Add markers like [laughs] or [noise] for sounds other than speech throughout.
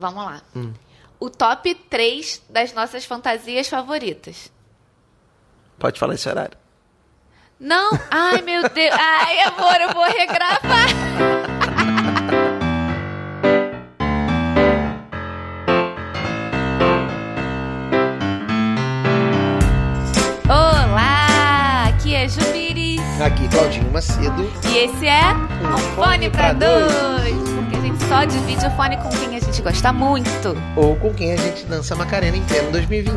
Vamos lá. O top 3 das nossas fantasias favoritas. Pode falar esse horário. Não! Ai, meu Deus! Ai, amor, eu vou regravar! Olá! Aqui é Jubiris. Aqui, Claudinho Macedo. E esse é um fone pra dois. Porque a gente só divide o fone com quem a gente gosta muito. Ou com quem a gente dança Macarena em pleno 2020.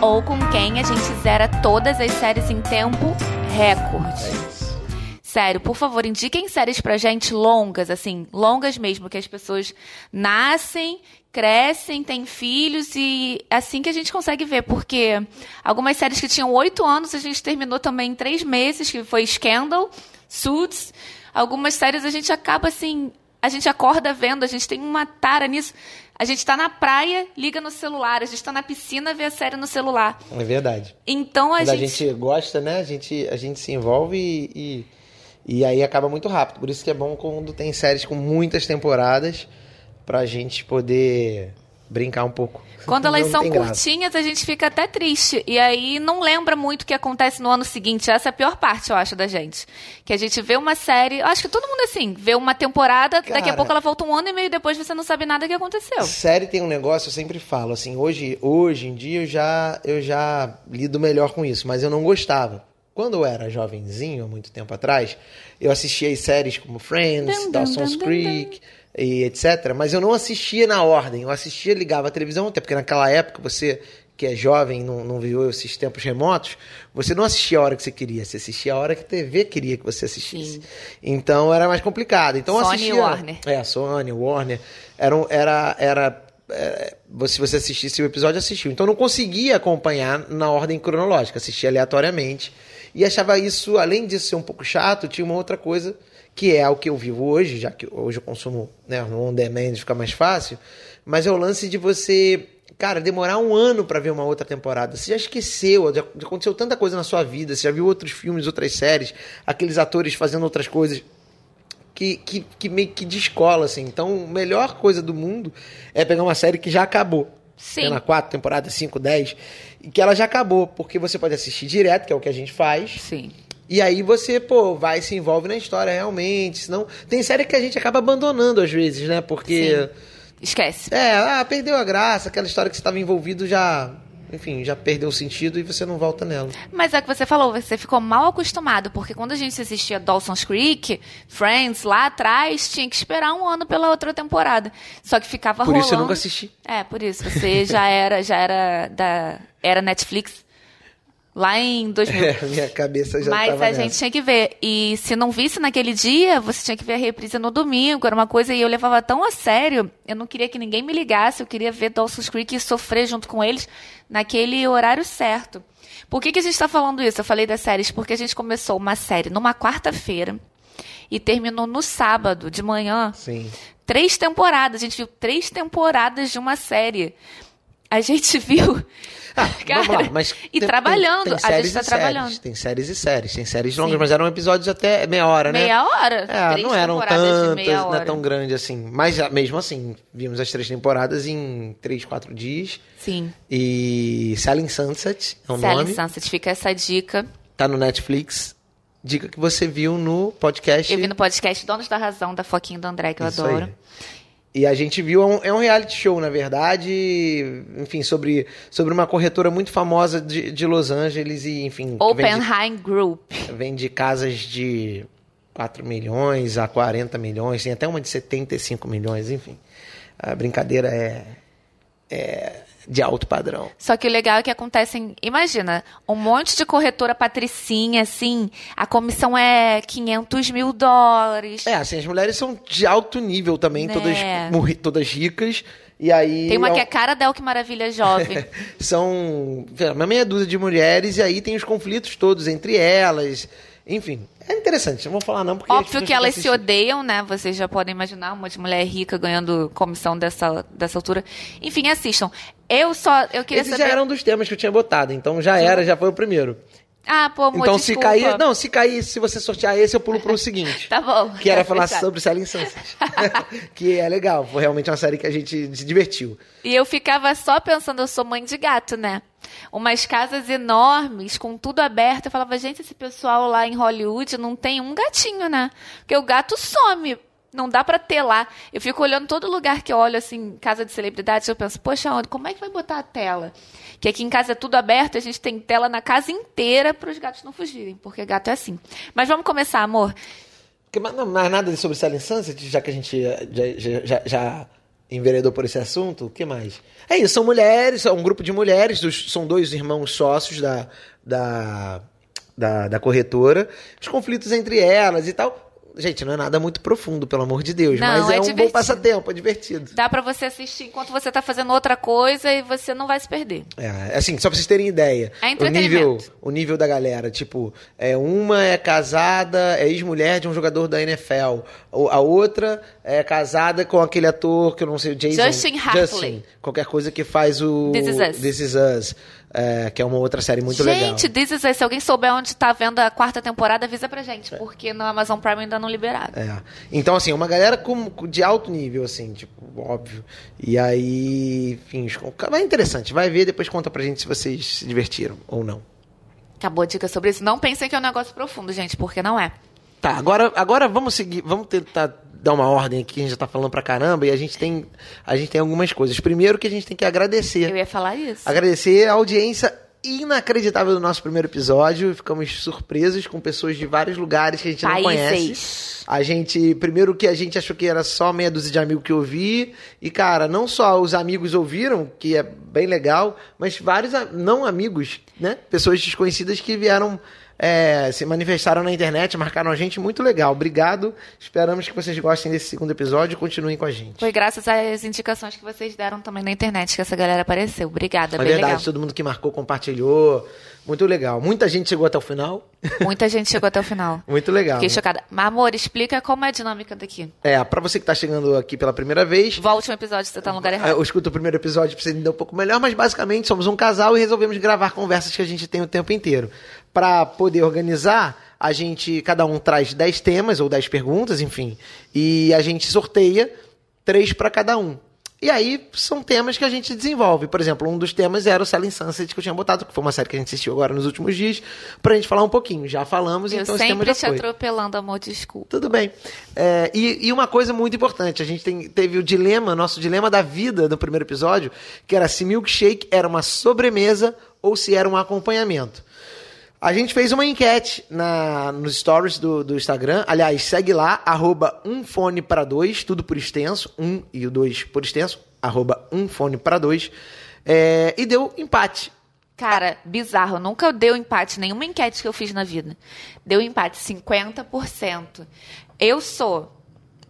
Ou com quem a gente zera todas as séries em tempo recorde. É isso. Sério, por favor, indiquem séries pra gente longas, assim, longas mesmo, que as pessoas nascem, crescem, têm filhos e é assim que a gente consegue ver, porque algumas séries que tinham oito anos a gente terminou também em três meses, que foi Scandal, Suits. Algumas séries a gente acaba assim, a gente acorda vendo, a gente tem uma tara nisso. A gente tá na praia, liga no celular, a gente tá na piscina, vê a série no celular. É verdade. Então a Quando a gente. gente gosta, né? A gente, a gente se envolve e, e, e aí acaba muito rápido. Por isso que é bom quando tem séries com muitas temporadas pra gente poder brincar um pouco. Quando elas são curtinhas, a gente fica até triste. E aí não lembra muito o que acontece no ano seguinte. Essa é a pior parte, eu acho, da gente. Que a gente vê uma série. Eu acho que todo mundo é assim, vê uma temporada, daqui a Cara. pouco ela volta um ano e meio depois você não sabe nada que aconteceu. Série tem um negócio, eu sempre falo, assim, hoje, hoje em dia eu já, eu já lido melhor com isso, mas eu não gostava. Quando eu era jovenzinho, há muito tempo atrás, eu assistia as séries como Friends, Dawson's dum, dum, Creek e etc. Mas eu não assistia na ordem. Eu assistia, ligava a televisão, até porque naquela época você que é jovem, não, não viveu esses tempos remotos, você não assistia a hora que você queria, você assistia a hora que a TV queria que você assistisse. Sim. Então era mais complicado. Então Sony assistia, Warner. é, Sony, Warner. Era, era, era é, se você assistisse o episódio, assistiu. Então eu não conseguia acompanhar na ordem cronológica, assistia aleatoriamente. E achava isso, além de ser um pouco chato, tinha uma outra coisa que é o que eu vivo hoje, já que hoje eu consumo né, no on demand, fica mais fácil. Mas é o lance de você, cara, demorar um ano pra ver uma outra temporada. Você já esqueceu, já aconteceu tanta coisa na sua vida, você já viu outros filmes, outras séries, aqueles atores fazendo outras coisas que, que, que meio que descola, assim. Então, a melhor coisa do mundo é pegar uma série que já acabou. Sim. Lá, quatro temporadas, cinco, dez, e que ela já acabou, porque você pode assistir direto, que é o que a gente faz, Sim. E aí você, pô, vai e se envolve na história realmente, senão... Tem série que a gente acaba abandonando às vezes, né, porque... Sim. Esquece. É, ah, perdeu a graça, aquela história que você estava envolvido já... Enfim, já perdeu o sentido e você não volta nela. Mas é o que você falou, você ficou mal acostumado, porque quando a gente assistia Dawson's Creek, Friends, lá atrás, tinha que esperar um ano pela outra temporada. Só que ficava Por rolando. isso eu nunca assisti. É, por isso. Você já era, já era da. Era Netflix lá em 2000. [laughs] É, minha cabeça já Mas a nessa. gente tinha que ver. E se não visse naquele dia, você tinha que ver a reprise no domingo. Era uma coisa e eu levava tão a sério. Eu não queria que ninguém me ligasse. Eu queria ver Dawson's Creek e sofrer junto com eles naquele horário certo. Por que, que a gente está falando isso? Eu falei das séries porque a gente começou uma série numa quarta-feira e terminou no sábado de manhã. Sim. Três temporadas. A gente viu três temporadas de uma série. A gente [laughs] viu. Cara, [laughs] vamos lá, mas e tem- trabalhando. tem a gente séries está trabalhando. séries, Tem séries e séries, tem séries longas, Sim. mas eram episódios até meia hora, né? Meia hora? É, não eram tantas, não é tão grande assim. Mas ah, mesmo assim, vimos as três temporadas em três, quatro dias. Sim. E Selling Sunset é o Selling nome. Sunset, fica essa dica. Tá no Netflix. Dica que você viu no podcast. Eu vi no podcast Donos da Razão, da Foquinha do André, que eu Isso adoro. aí. E a gente viu, é um, é um reality show, na verdade, enfim, sobre, sobre uma corretora muito famosa de, de Los Angeles e, enfim, vende, Oppenheim Group. vende casas de 4 milhões a 40 milhões, tem até uma de 75 milhões, enfim. A brincadeira é, é de alto padrão. Só que o legal é que acontecem, imagina, um monte de corretora patricinha, assim, a comissão é 500 mil dólares. É, assim, as mulheres são de alto nível também, Né. todas, todas ricas, e aí... Tem uma é que é cara del que maravilha jovem. [laughs] são uma meia dúzia de mulheres e aí tem os conflitos todos entre elas. Enfim, é interessante. Não vou falar não porque as Óbvio que elas se odeiam, né? Vocês já podem imaginar uma de mulher rica ganhando comissão dessa, dessa altura. Enfim, assistam. Eu só, eu queria Esses saber... já eram dos temas que eu tinha botado, então já era, já foi o primeiro. Ah, pô, amor, então, desculpa. se cair. Não, se cair, se você sortear esse, eu pulo pro [laughs] seguinte. Tá bom. Que era falar fechado. sobre Selling Sunset. [laughs] que é legal. Foi realmente uma série que a gente se divertiu. E eu ficava só pensando, eu sou mãe de gato, né? Umas casas enormes, com tudo aberto. Eu falava, gente, esse pessoal lá em Hollywood não tem um gatinho, né? Porque o gato some. Não dá pra ter lá. Eu fico olhando todo lugar que eu olho, assim, casa de celebridades, eu penso, poxa, onde, como é que vai botar a tela? Que aqui em casa é tudo aberto, a gente tem tela na casa inteira para os gatos não fugirem, porque gato é assim. Mas vamos começar, amor. Mas não, mais nada sobre Selling Sunset, já que a gente já, já, já, já enveredou por esse assunto, o que mais? É isso, são mulheres, são um grupo de mulheres, dos- são dois irmãos sócios da, da, da, da corretora, os conflitos entre elas e tal. Gente, não é nada muito profundo, pelo amor de Deus, Não, mas é, é um bom divertido. passatempo, é divertido. Dá pra você assistir enquanto você tá fazendo outra coisa e você não vai se perder. É, assim, só pra vocês terem ideia. É o nível, o nível da galera, tipo, é, uma é casada, é ex-mulher de um jogador da NFL. A outra é casada com aquele ator que eu não sei, o Jason. Justin Hartley. Justin, qualquer coisa que faz o This Is Us. This Is Us, é, que é uma outra série muito legal. gente, This Is Us, se alguém souber onde tá vendo a quarta temporada, avisa pra gente, porque no Amazon Prime ainda não liberaram. É. Então, assim, uma galera com, de alto nível, assim, tipo, óbvio. E aí, enfim, vai interessante. Vai ver, depois conta pra gente se vocês se divertiram ou não. Acabou a dica sobre isso. Não pensem que é um negócio profundo, gente, porque não é. Tá, agora, agora vamos seguir, vamos tentar dar uma ordem aqui, a gente já tá falando pra caramba, e a gente tem, a gente tem algumas coisas. Primeiro que a gente tem que agradecer. Eu ia falar isso. Agradecer a audiência inacreditável do nosso primeiro episódio. Ficamos surpresos com pessoas de vários lugares que a gente não conhece. Países. A gente, primeiro que a gente achou que era só meia dúzia de amigos que ouvir, e cara, não só os amigos ouviram, que é bem legal, mas vários não amigos, né? Pessoas desconhecidas que vieram, é, se manifestaram na internet, marcaram a gente, muito legal. Obrigado, esperamos que vocês gostem desse segundo episódio e continuem com a gente. Foi graças às indicações que vocês deram também na internet que essa galera apareceu. Obrigada, É verdade, legal. todo mundo que marcou, compartilhou, muito legal. Muita gente chegou até o final, [laughs] Muita gente chegou até o final. muito legal. Fiquei chocada. Mas, amor, explica como é a dinâmica daqui. É, pra você que tá chegando aqui pela primeira vez, Volte um episódio, você tá no lugar errado. Eu escuto o primeiro episódio pra você entender um pouco melhor, mas basicamente somos um casal e resolvemos gravar conversas que a gente tem o tempo inteiro. Pra poder organizar, a gente, cada um traz 10 temas ou 10 perguntas, enfim, e a gente sorteia três pra cada um. E aí são temas que a gente desenvolve. Por exemplo, um dos temas era o Selling Sunset que eu tinha botado, que foi uma série que a gente assistiu agora nos últimos dias, pra gente falar um pouquinho. Já falamos, Eu então esse tema sempre já te foi. atropelando, amor, desculpa. Tudo bem. É, e, e uma coisa muito importante, a gente tem- teve o dilema, nosso dilema da vida no primeiro episódio, que era se milkshake era uma sobremesa ou se era um acompanhamento. A gente fez uma enquete na, nos stories do, do Instagram. Aliás, segue lá, arroba um fone para dois, tudo por extenso, um e o dois por extenso, arroba um fone para dois. É, e deu empate. Cara, bizarro. Nunca deu empate nenhuma enquete que eu fiz na vida. Deu empate 50%. Eu sou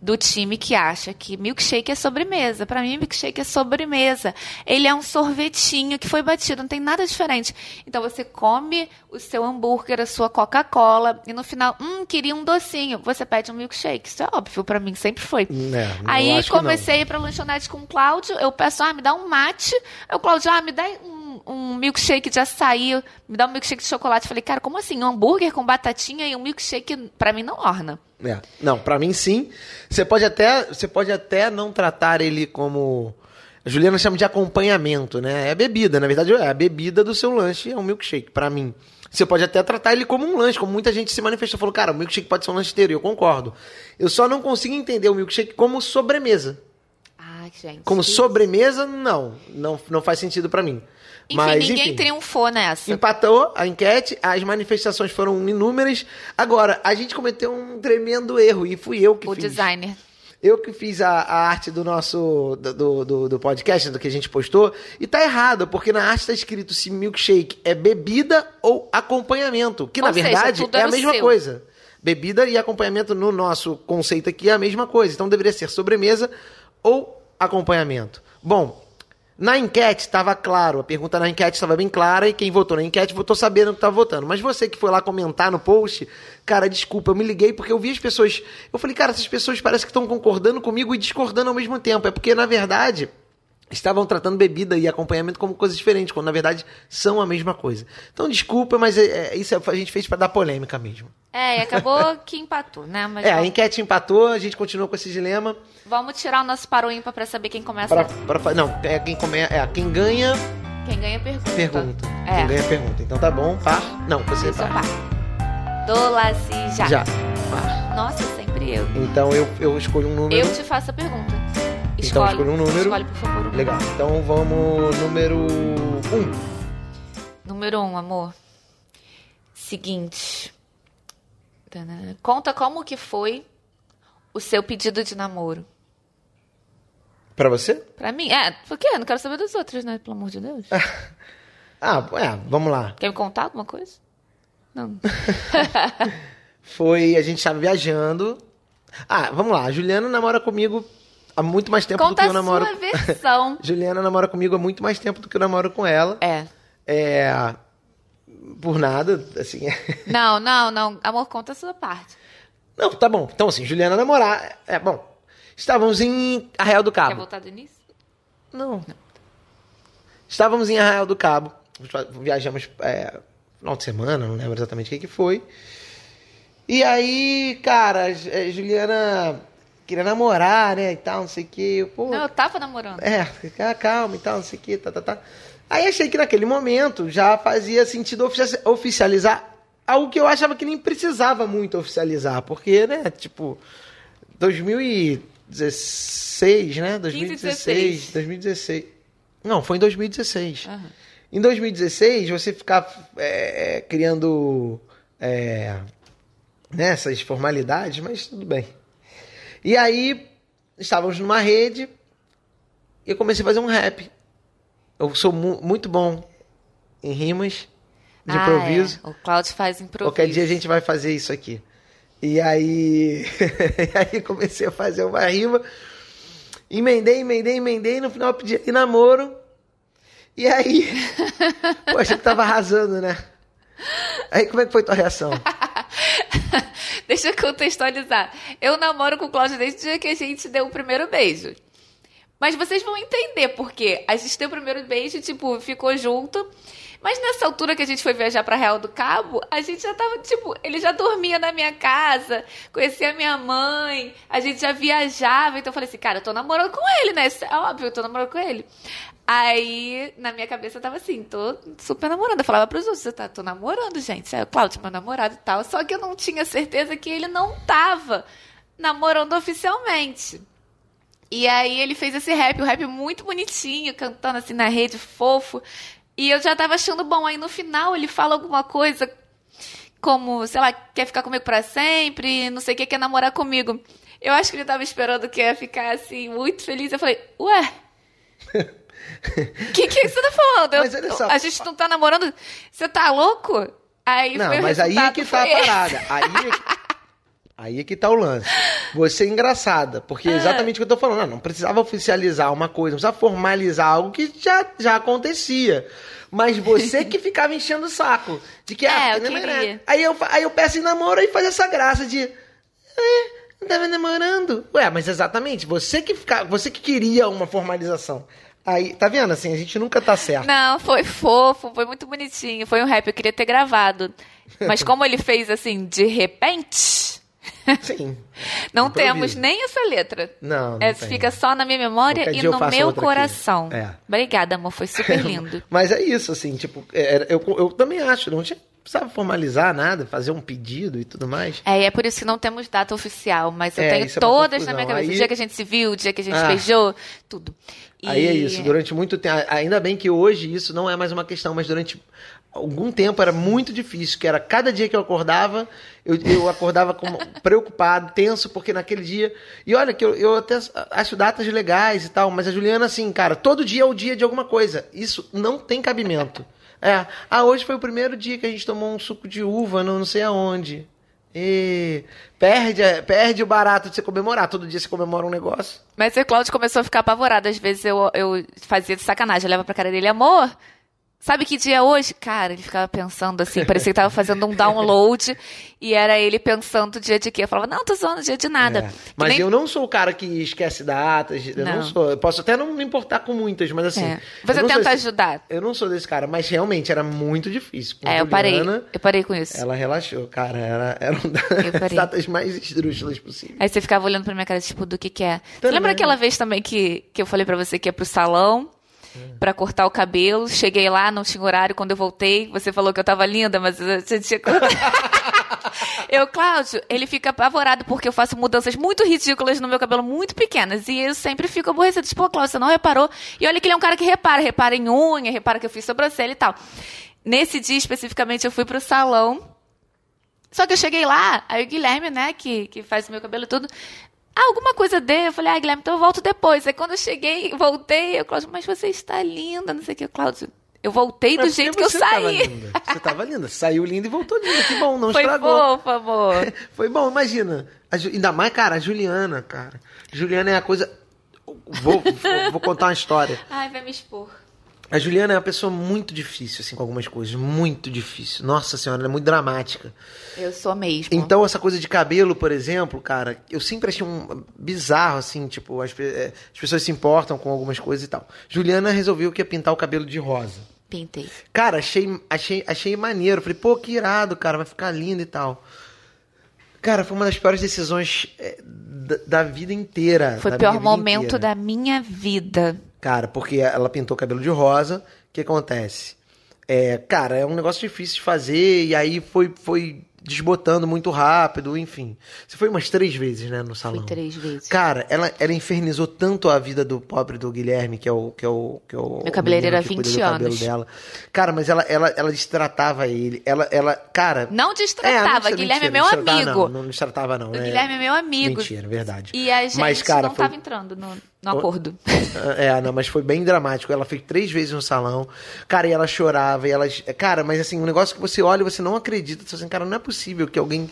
do time que acha que milkshake é sobremesa. Pra mim, milkshake é sobremesa. Ele é um sorvetinho que foi batido, não tem nada diferente. Então você come o seu hambúrguer, a sua Coca-Cola e no final, hum, queria um docinho. Você pede um milkshake. Isso é óbvio pra mim, sempre foi. É, Aí comecei a ir pra lanchonete com o Cláudio. Eu peço, ah, me dá um mate. Aí o Cláudio, ah, me dá um, um milkshake de açaí. Me dá um milkshake de chocolate. Falei, cara, como assim? Um hambúrguer com batatinha e um milkshake, pra mim, não orna. É. Não, pra mim sim. Você pode até, você pode até não tratar ele como a Juliana chama de acompanhamento, né? É bebida, na verdade é a bebida do seu lanche, é um milkshake pra mim. Você pode até tratar ele como um lanche, como muita gente se manifestou, falou, cara, o milkshake pode ser um lanche inteiro, e eu concordo. Eu só não consigo entender o milkshake como sobremesa. Ai, gente. Como sobremesa, não, não, não faz sentido pra mim. Enfim, Mas ninguém enfim. triunfou nessa. Empatou a enquete, as manifestações foram inúmeras. Agora, a gente cometeu um tremendo erro e fui eu que O fiz. designer. Eu que fiz a, a arte do nosso do, do, do podcast, do que a gente postou, e tá errado, porque na arte tá escrito se milkshake é bebida ou acompanhamento, que Ou na seja, verdade é a o mesma seu. coisa. Bebida e acompanhamento no nosso conceito aqui é a mesma coisa. Então deveria ser sobremesa ou acompanhamento. Bom, na enquete estava claro, a pergunta na enquete estava bem clara e quem votou na enquete votou sabendo que estava votando. Mas você que foi lá comentar no post, cara, desculpa, eu me liguei porque eu vi as pessoas. Eu falei, cara, essas pessoas parecem que estão concordando comigo e discordando ao mesmo tempo. É porque, na verdade, estavam tratando bebida e acompanhamento como coisas diferentes, quando na verdade são a mesma coisa. Então, desculpa, mas é, é, isso a gente fez para dar polêmica mesmo. É, e acabou [laughs] que empatou, né? Mas É, a vamos, enquete empatou, a gente continuou com esse dilema. vamos tirar o nosso paro ímpar pra saber quem começa. Pra, pra- não, é quem, come, é quem ganha, Quem ganha pergunta. pergunta. É. Quem ganha pergunta. Então tá bom, par? Não, você Eu sou par. par. Dolaci já. Já. Par. Nossa, sempre eu. Então eu, eu escolho um número. Eu te faço a pergunta. Então Escolhe. escolha um número. Escolhe, por favor. Legal. Então vamos número 1. Um. Número um, amor. Seguinte. Conta como que foi o seu pedido de namoro. Pra você? Pra mim? É, por quê? Eu não quero saber dos outros, né? Pelo amor de Deus. [laughs] Ah, é, vamos lá. Quer me contar alguma coisa? Não. [laughs] Foi, a gente estava viajando. Ah, vamos lá. A Juliana namora comigo há muito mais tempo do Conta que eu a namoro. sua versão. [laughs] Juliana namora comigo há muito mais tempo do que eu namoro com ela. é. É. Por nada, assim. [laughs] Não, não, não. Amor, conta a sua parte. Não, tá bom. Então, assim, Juliana namorar. É bom. Estávamos em Arraial do Quer Cabo. voltar do início? Não. Estávamos em Arraial do Cabo. Viajamos é, final de semana, não lembro exatamente o que, que foi. E aí, cara, a Ju- Juliana queria namorar, né? E tal, não sei o que. Pô, Não, eu tava namorando. é, calma e tal, não sei o que, tá, tá, tá. Aí achei que naquele momento já fazia sentido ofici- oficializar algo que eu achava que nem precisava muito oficializar, porque, né, tipo, 2016, né? 2016, 2016. Não, foi em 2016. Aham. Em 2016, você ficar é, é, criando é, né, essas formalidades, mas tudo bem. E aí, estávamos numa rede e eu comecei a fazer um rap. Eu sou mu- muito bom em rimas, de Ah, improviso. é. O Claudio faz improviso. Qualquer dia a gente vai fazer isso aqui. E aí, [laughs] e aí comecei a fazer uma rima. Emendei, emendei, emendei. No final eu pedi ali namoro. E aí, [laughs] pô, achei que tava arrasando, né? Aí como é que foi tua reação? [laughs] Deixa eu contextualizar. Eu namoro com o Cláudio desde o dia que a gente deu o primeiro beijo. Mas vocês vão entender porque a gente deu o primeiro beijo, tipo, ficou junto. Mas nessa altura que a gente foi viajar pra Real do Cabo, a gente já tava, tipo, ele já dormia na minha casa, conhecia a minha mãe, a gente já viajava. Então eu falei assim, cara, eu tô namorando com ele, né? É óbvio, eu tô namorando com ele. Aí, na minha cabeça, eu tava assim, tô super namorando. Eu falava pros outros, eu tá, tô namorando, gente. É o Cláudio, meu namorado e tal. Só que eu não tinha certeza que ele não tava namorando oficialmente. E aí ele fez esse rap, um rap muito bonitinho, cantando assim na rede, fofo. E eu já tava achando bom. Aí no final ele fala alguma coisa como, sei lá, quer ficar comigo pra sempre, não sei o que, quer namorar comigo. Eu acho que ele tava esperando que eu ia ficar assim, muito feliz. Eu falei, ué. [laughs] O [laughs] que, que você tá falando? Mas olha só, a gente não tá namorando? Você tá louco? Aí Não, mas aí é que tá a parada. Aí é que, [laughs] aí é que tá o lance. Você é engraçada, porque é exatamente o que eu tô falando. Não, não precisava oficializar uma coisa, não precisava formalizar algo que já, já acontecia. Mas você que [laughs] ficava enchendo o saco. De que, ah, É, eu né, né. Aí eu, aí eu peço em namoro e faz essa graça de. É, não tava namorando. Ué, mas exatamente, você que, fica, você que queria uma formalização. Aí, tá vendo assim, a gente nunca tá certo. Não, foi fofo, foi muito bonitinho. Foi um rap, eu queria ter gravado. Mas como ele fez assim, de repente, [laughs] Sim. não Improviso. temos nem essa letra. Não, não É, fica só na minha memória Qualquer e no meu coração. É. Obrigada, amor, foi super [laughs] lindo. Mas é isso, assim, tipo, é, eu, eu também acho, não tinha, precisava formalizar nada, fazer um pedido e tudo mais. É, e é por isso que não temos data oficial, mas eu É, tenho isso é todas na minha cabeça. Aí- O dia que a gente se viu, o dia que a gente Ah. beijou, tudo. Aí é isso, durante muito tempo, ainda bem que hoje isso não é mais uma questão, mas durante algum tempo era muito difícil, que era cada dia que eu acordava, eu, eu acordava como [laughs] preocupado, tenso, porque naquele dia, e olha que eu, eu até acho datas legais e tal, mas a Juliana assim, cara, todo dia é o dia de alguma coisa, isso não tem cabimento. É, ah, hoje foi o primeiro dia que a gente tomou um suco de uva, no não sei aonde. E perde, perde o barato de você comemorar. Todo dia você comemora um negócio. Mas o Cláudio começou a ficar apavorado. Às vezes eu, eu fazia de sacanagem. Eu levava pra cara dele, amor, Sabe que dia é hoje? Cara, ele ficava pensando assim, parecia que tava fazendo um download e era ele pensando o dia de quê? Eu falava, não, tô zoando dia de nada. É. Mas nem... eu não sou o cara que esquece datas, eu não, não sou. Eu posso até não me importar com muitas, mas assim. É. Você tenta ajudar. Eu não sou desse cara, mas realmente era muito difícil. Com é, eu parei. Eu parei com isso. Ela relaxou, cara. Era, eram das datas mais esdrúxulas possíveis. Aí você ficava olhando pra minha cara, tipo, do que que é. Também. Você lembra aquela vez também que, que eu falei pra você que ia pro salão? Para cortar o cabelo. Cheguei lá, não tinha horário. Quando eu voltei, você falou que eu tava linda, mas você tinha. [laughs] eu, Cláudio, ele fica apavorado porque eu faço mudanças muito ridículas no meu cabelo, muito pequenas. E eu sempre fico aborrecido. Tipo, Cláudio, você não reparou? E olha que ele é um cara que repara. Repara em unha, repara que eu fiz sobrancelha e tal. Nesse dia, especificamente, eu fui pro salão. Só que eu cheguei lá, aí o Guilherme, né, que, que faz o meu cabelo tudo, ah, alguma coisa dele. Eu falei, ah, Guilherme, então eu volto depois. Aí quando eu cheguei, voltei, eu, Cláudio, mas você está linda, não sei o que, Cláudio. Eu voltei do jeito que eu saí. Linda. Você estava linda. Saiu linda e voltou linda. Que bom, não Foi estragou. Foi amor. [laughs] Foi bom, imagina. Ainda mais, cara, a Juliana, cara. Juliana é a coisa. Vou, vou, vou contar uma história. Ai, vai me expor. A Juliana é uma pessoa muito difícil, assim, com algumas coisas. Muito difícil. Nossa senhora, ela é muito dramática. Eu sou mesmo. Então, essa coisa de cabelo, por exemplo, cara, eu sempre achei um bizarro, assim, tipo, as, é, as pessoas se importam com algumas coisas e tal. Juliana resolveu que ia pintar o cabelo de rosa. Pintei. Cara, achei, achei, achei maneiro. Falei, pô, que irado, cara, vai ficar lindo e tal. Cara, foi uma das piores decisões é, da, da, vida inteira. Foi o pior momento inteira. da minha vida. Cara, porque ela pintou o cabelo de rosa. O que acontece? É, cara, é um negócio difícil de fazer. E aí foi, foi desbotando muito rápido, enfim. Você foi umas três vezes, né, no salão? Fui três vezes. Cara, ela, ela infernizou tanto a vida do pobre do Guilherme, que é o que é o que é o Meu cabeleireiro há 20 anos. dela. Cara, mas ela ela ela destratava ele. Ela ela, cara, não destratava, é, não, Guilherme é mentira, é meu amigo. Não, não destratava não, o né? Guilherme é meu amigo. Mentira, verdade. E a gente mas, cara, não foi... tava entrando no no acordo. É, não, mas foi bem dramático. Ela fez três vezes no salão. Cara, e ela chorava. E ela. Cara, mas assim, um negócio que você olha e você não acredita. Você assim, cara, não é possível que alguém.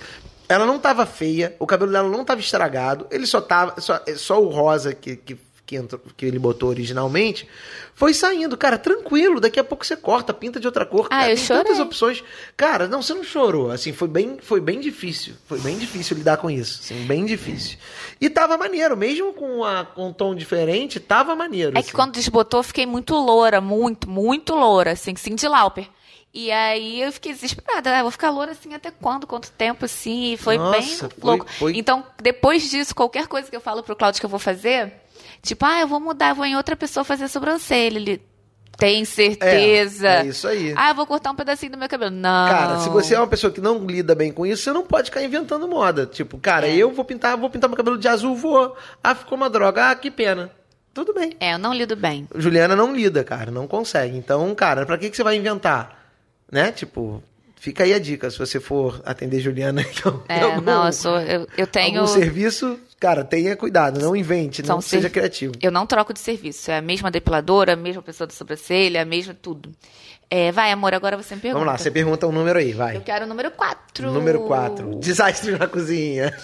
Ela não tava feia, o cabelo dela não tava estragado, ele só tava. Só, só o rosa que, que que, entrou, que ele botou originalmente, foi saindo, cara, tranquilo. Daqui a pouco você corta, pinta de outra cor. Ah, cara, eu tem chorei. tantas opções. Cara, não, você não chorou. Assim, foi bem, foi bem difícil. Foi bem difícil lidar com isso. Assim, bem difícil. E tava maneiro, mesmo com, a, com um tom diferente, tava maneiro. É assim. que quando desbotou, eu fiquei muito loura, muito, muito loura, assim, Cindy Lauper. E aí eu fiquei desesperada. Ah, vou ficar loura assim até quando? Quanto tempo assim? Foi Nossa, bem foi, louco. Foi... Então, depois disso, qualquer coisa que eu falo pro Claudio que eu vou fazer, Tipo, ah, eu vou mudar, vou em outra pessoa fazer sobrancelha. Ele tem certeza. É, é, isso aí. Ah, eu vou cortar um pedacinho do meu cabelo. Não. Cara, se você é uma pessoa que não lida bem com isso, você não pode ficar inventando moda. Tipo, cara, é. eu vou pintar, vou pintar meu cabelo de azul, vou. Ah, ficou uma droga. Ah, que pena. Tudo bem. É, eu não lido bem. Juliana não lida, cara, não consegue. Então, cara, pra que, que você vai inventar? Né? Tipo, fica aí a dica, se você for atender Juliana. [laughs] Então, é, algum, não, eu, sou, eu, eu tenho. Algum serviço, Cara, tenha cuidado, não invente, São não seja ser... criativo. Eu não troco de serviço. É a mesma depiladora, a mesma pessoa da sobrancelha, a mesma tudo. É, vai, amor, agora você me pergunta. Vamos lá, você pergunta um número aí, vai. Eu quero o número 4. Número 4. Desastre na cozinha.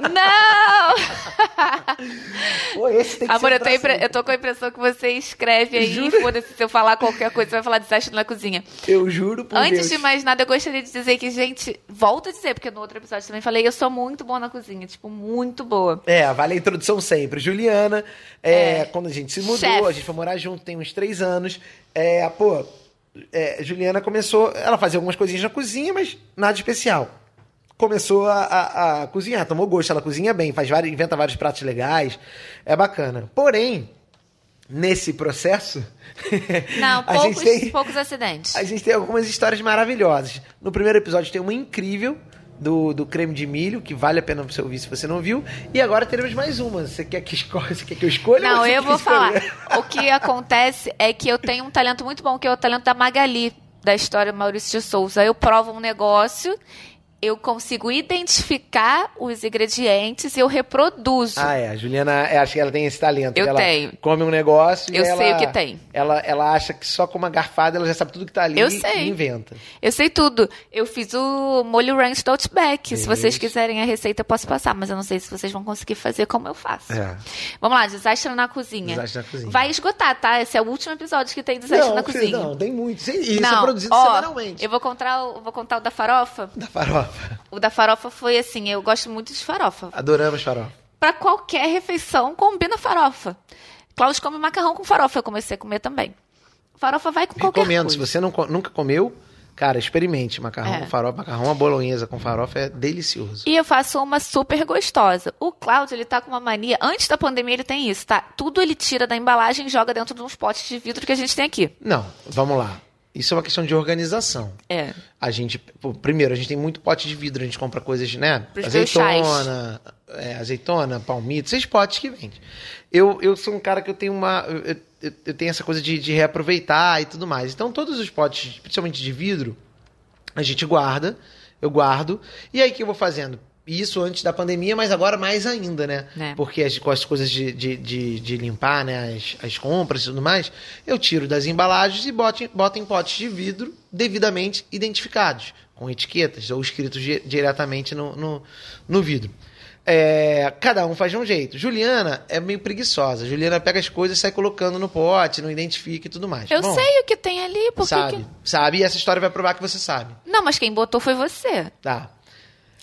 Não! [laughs] Pô, esse tem que amor, ser eu tô, impre... eu tô com a impressão que você escreve aí, foda-se, se eu falar qualquer coisa, você vai falar desastre na cozinha. Eu juro por Antes Deus. de mais nada, eu gostaria de dizer que, gente, volto a dizer, porque no outro episódio também falei, eu sou muito boa na cozinha, tipo, muito boa. É, vale a introdução sempre. Juliana, é, é. quando a gente se mudou, Chef. a gente foi morar junto, tem uns três anos. É, pô é, Juliana começou. Ela fazia algumas coisinhas na cozinha, mas nada especial. Começou a, a, a cozinhar, tomou gosto. Ela cozinha bem, faz vários, inventa vários pratos legais. É bacana. Porém, nesse processo. [laughs] Não, [laughs] poucos, tem, poucos acidentes. A gente tem algumas histórias maravilhosas. No primeiro episódio tem uma incrível do, do creme de milho, que vale a pena você ouvir se você não viu. E agora teremos mais uma. Você quer que, escolha, você quer que eu escolha? Não, eu vou falar. O que [laughs] acontece é que eu tenho um talento muito bom, que é o talento da Magali, da história do Maurício de Souza. Eu provo um negócio eu consigo identificar os ingredientes e eu reproduzo. Ah, é. A Juliana, é, acho que ela tem esse talento. Eu ela tenho. come um negócio e Eu sei ela- o que tem. Ela, ela acha que só com uma garfada ela já sabe tudo que tá ali Eu e sei. inventa. Eu sei tudo. Eu fiz o molho ranch do Outback. Se vocês Isso. quiserem a receita, eu posso passar, mas eu não sei se vocês vão conseguir fazer como eu faço. É. Vamos lá, desastre na cozinha. Desastre na cozinha. Vai esgotar, tá? Esse é o último episódio que tem desastre na filho, cozinha. não, tem muito. Isso isso é Não, produzido ó, semanalmente. Eu vou contar, o, vou contar o da farofa. Da farofa. O da farofa foi assim, eu gosto muito de farofa. Adoramos farofa. Pra qualquer refeição, combina farofa. Cláudio come macarrão com farofa, eu comecei a comer também. Farofa vai com qualquer Recomendo. Se coisa. você não, nunca comeu, cara, experimente macarrão É. com farofa. Macarrão à bolonhesa com farofa é delicioso. E eu faço uma super gostosa. O Cláudio, ele tá com uma mania. Antes da pandemia, ele tem isso, tá? Tudo ele tira da embalagem e joga dentro de uns potes de vidro que a gente tem aqui. Não, vamos lá. Isso é uma questão de organização. É. A gente, pô, primeiro, a gente tem muito pote de vidro, a gente compra coisas, né? Pros. Azeitona, é, azeitona, palmito, esses potes que vende. Eu, eu sou um cara que eu tenho uma. Eu, eu- eu tenho essa coisa de, de reaproveitar e tudo mais. Então, todos os potes, principalmente de vidro, a gente guarda, eu guardo. E aí o que eu vou fazendo? Isso antes da pandemia, mas agora mais ainda, né? É. Porque as, com as coisas de, de, de, de limpar, né? As, as compras e tudo mais, eu tiro das embalagens e boto, em- boto em potes de vidro devidamente identificados, com etiquetas ou escritos di- diretamente no, no, no vidro. É, cada um faz de um jeito. Juliana é meio preguiçosa. Juliana pega as coisas e sai colocando no pote, não identifica e tudo mais. Eu Bom, sei o que tem ali, porque. Sabe, que- sabe, e essa história vai provar que você sabe. Não, mas quem botou foi você. Tá.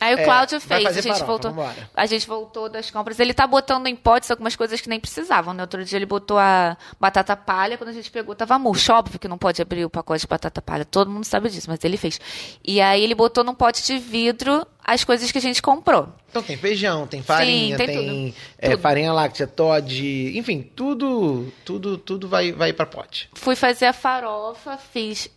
Aí o É, Cláudio fez, a gente voltou. A gente voltou das compras. Ele tá botando em potes algumas coisas que nem precisavam, né? Outro dia ele botou a batata palha, quando a gente pegou, tava murcho. Óbvio que não pode abrir o pacote de batata palha. Todo mundo sabe disso, mas ele fez. E aí ele botou num pote de vidro as coisas que a gente comprou. Então tem feijão, tem farinha, tem tem, tudo. é, Tudo. farinha láctea, Todd, enfim, tudo, tudo, tudo vai, vai para pote. Fui fazer a farofa, fiz.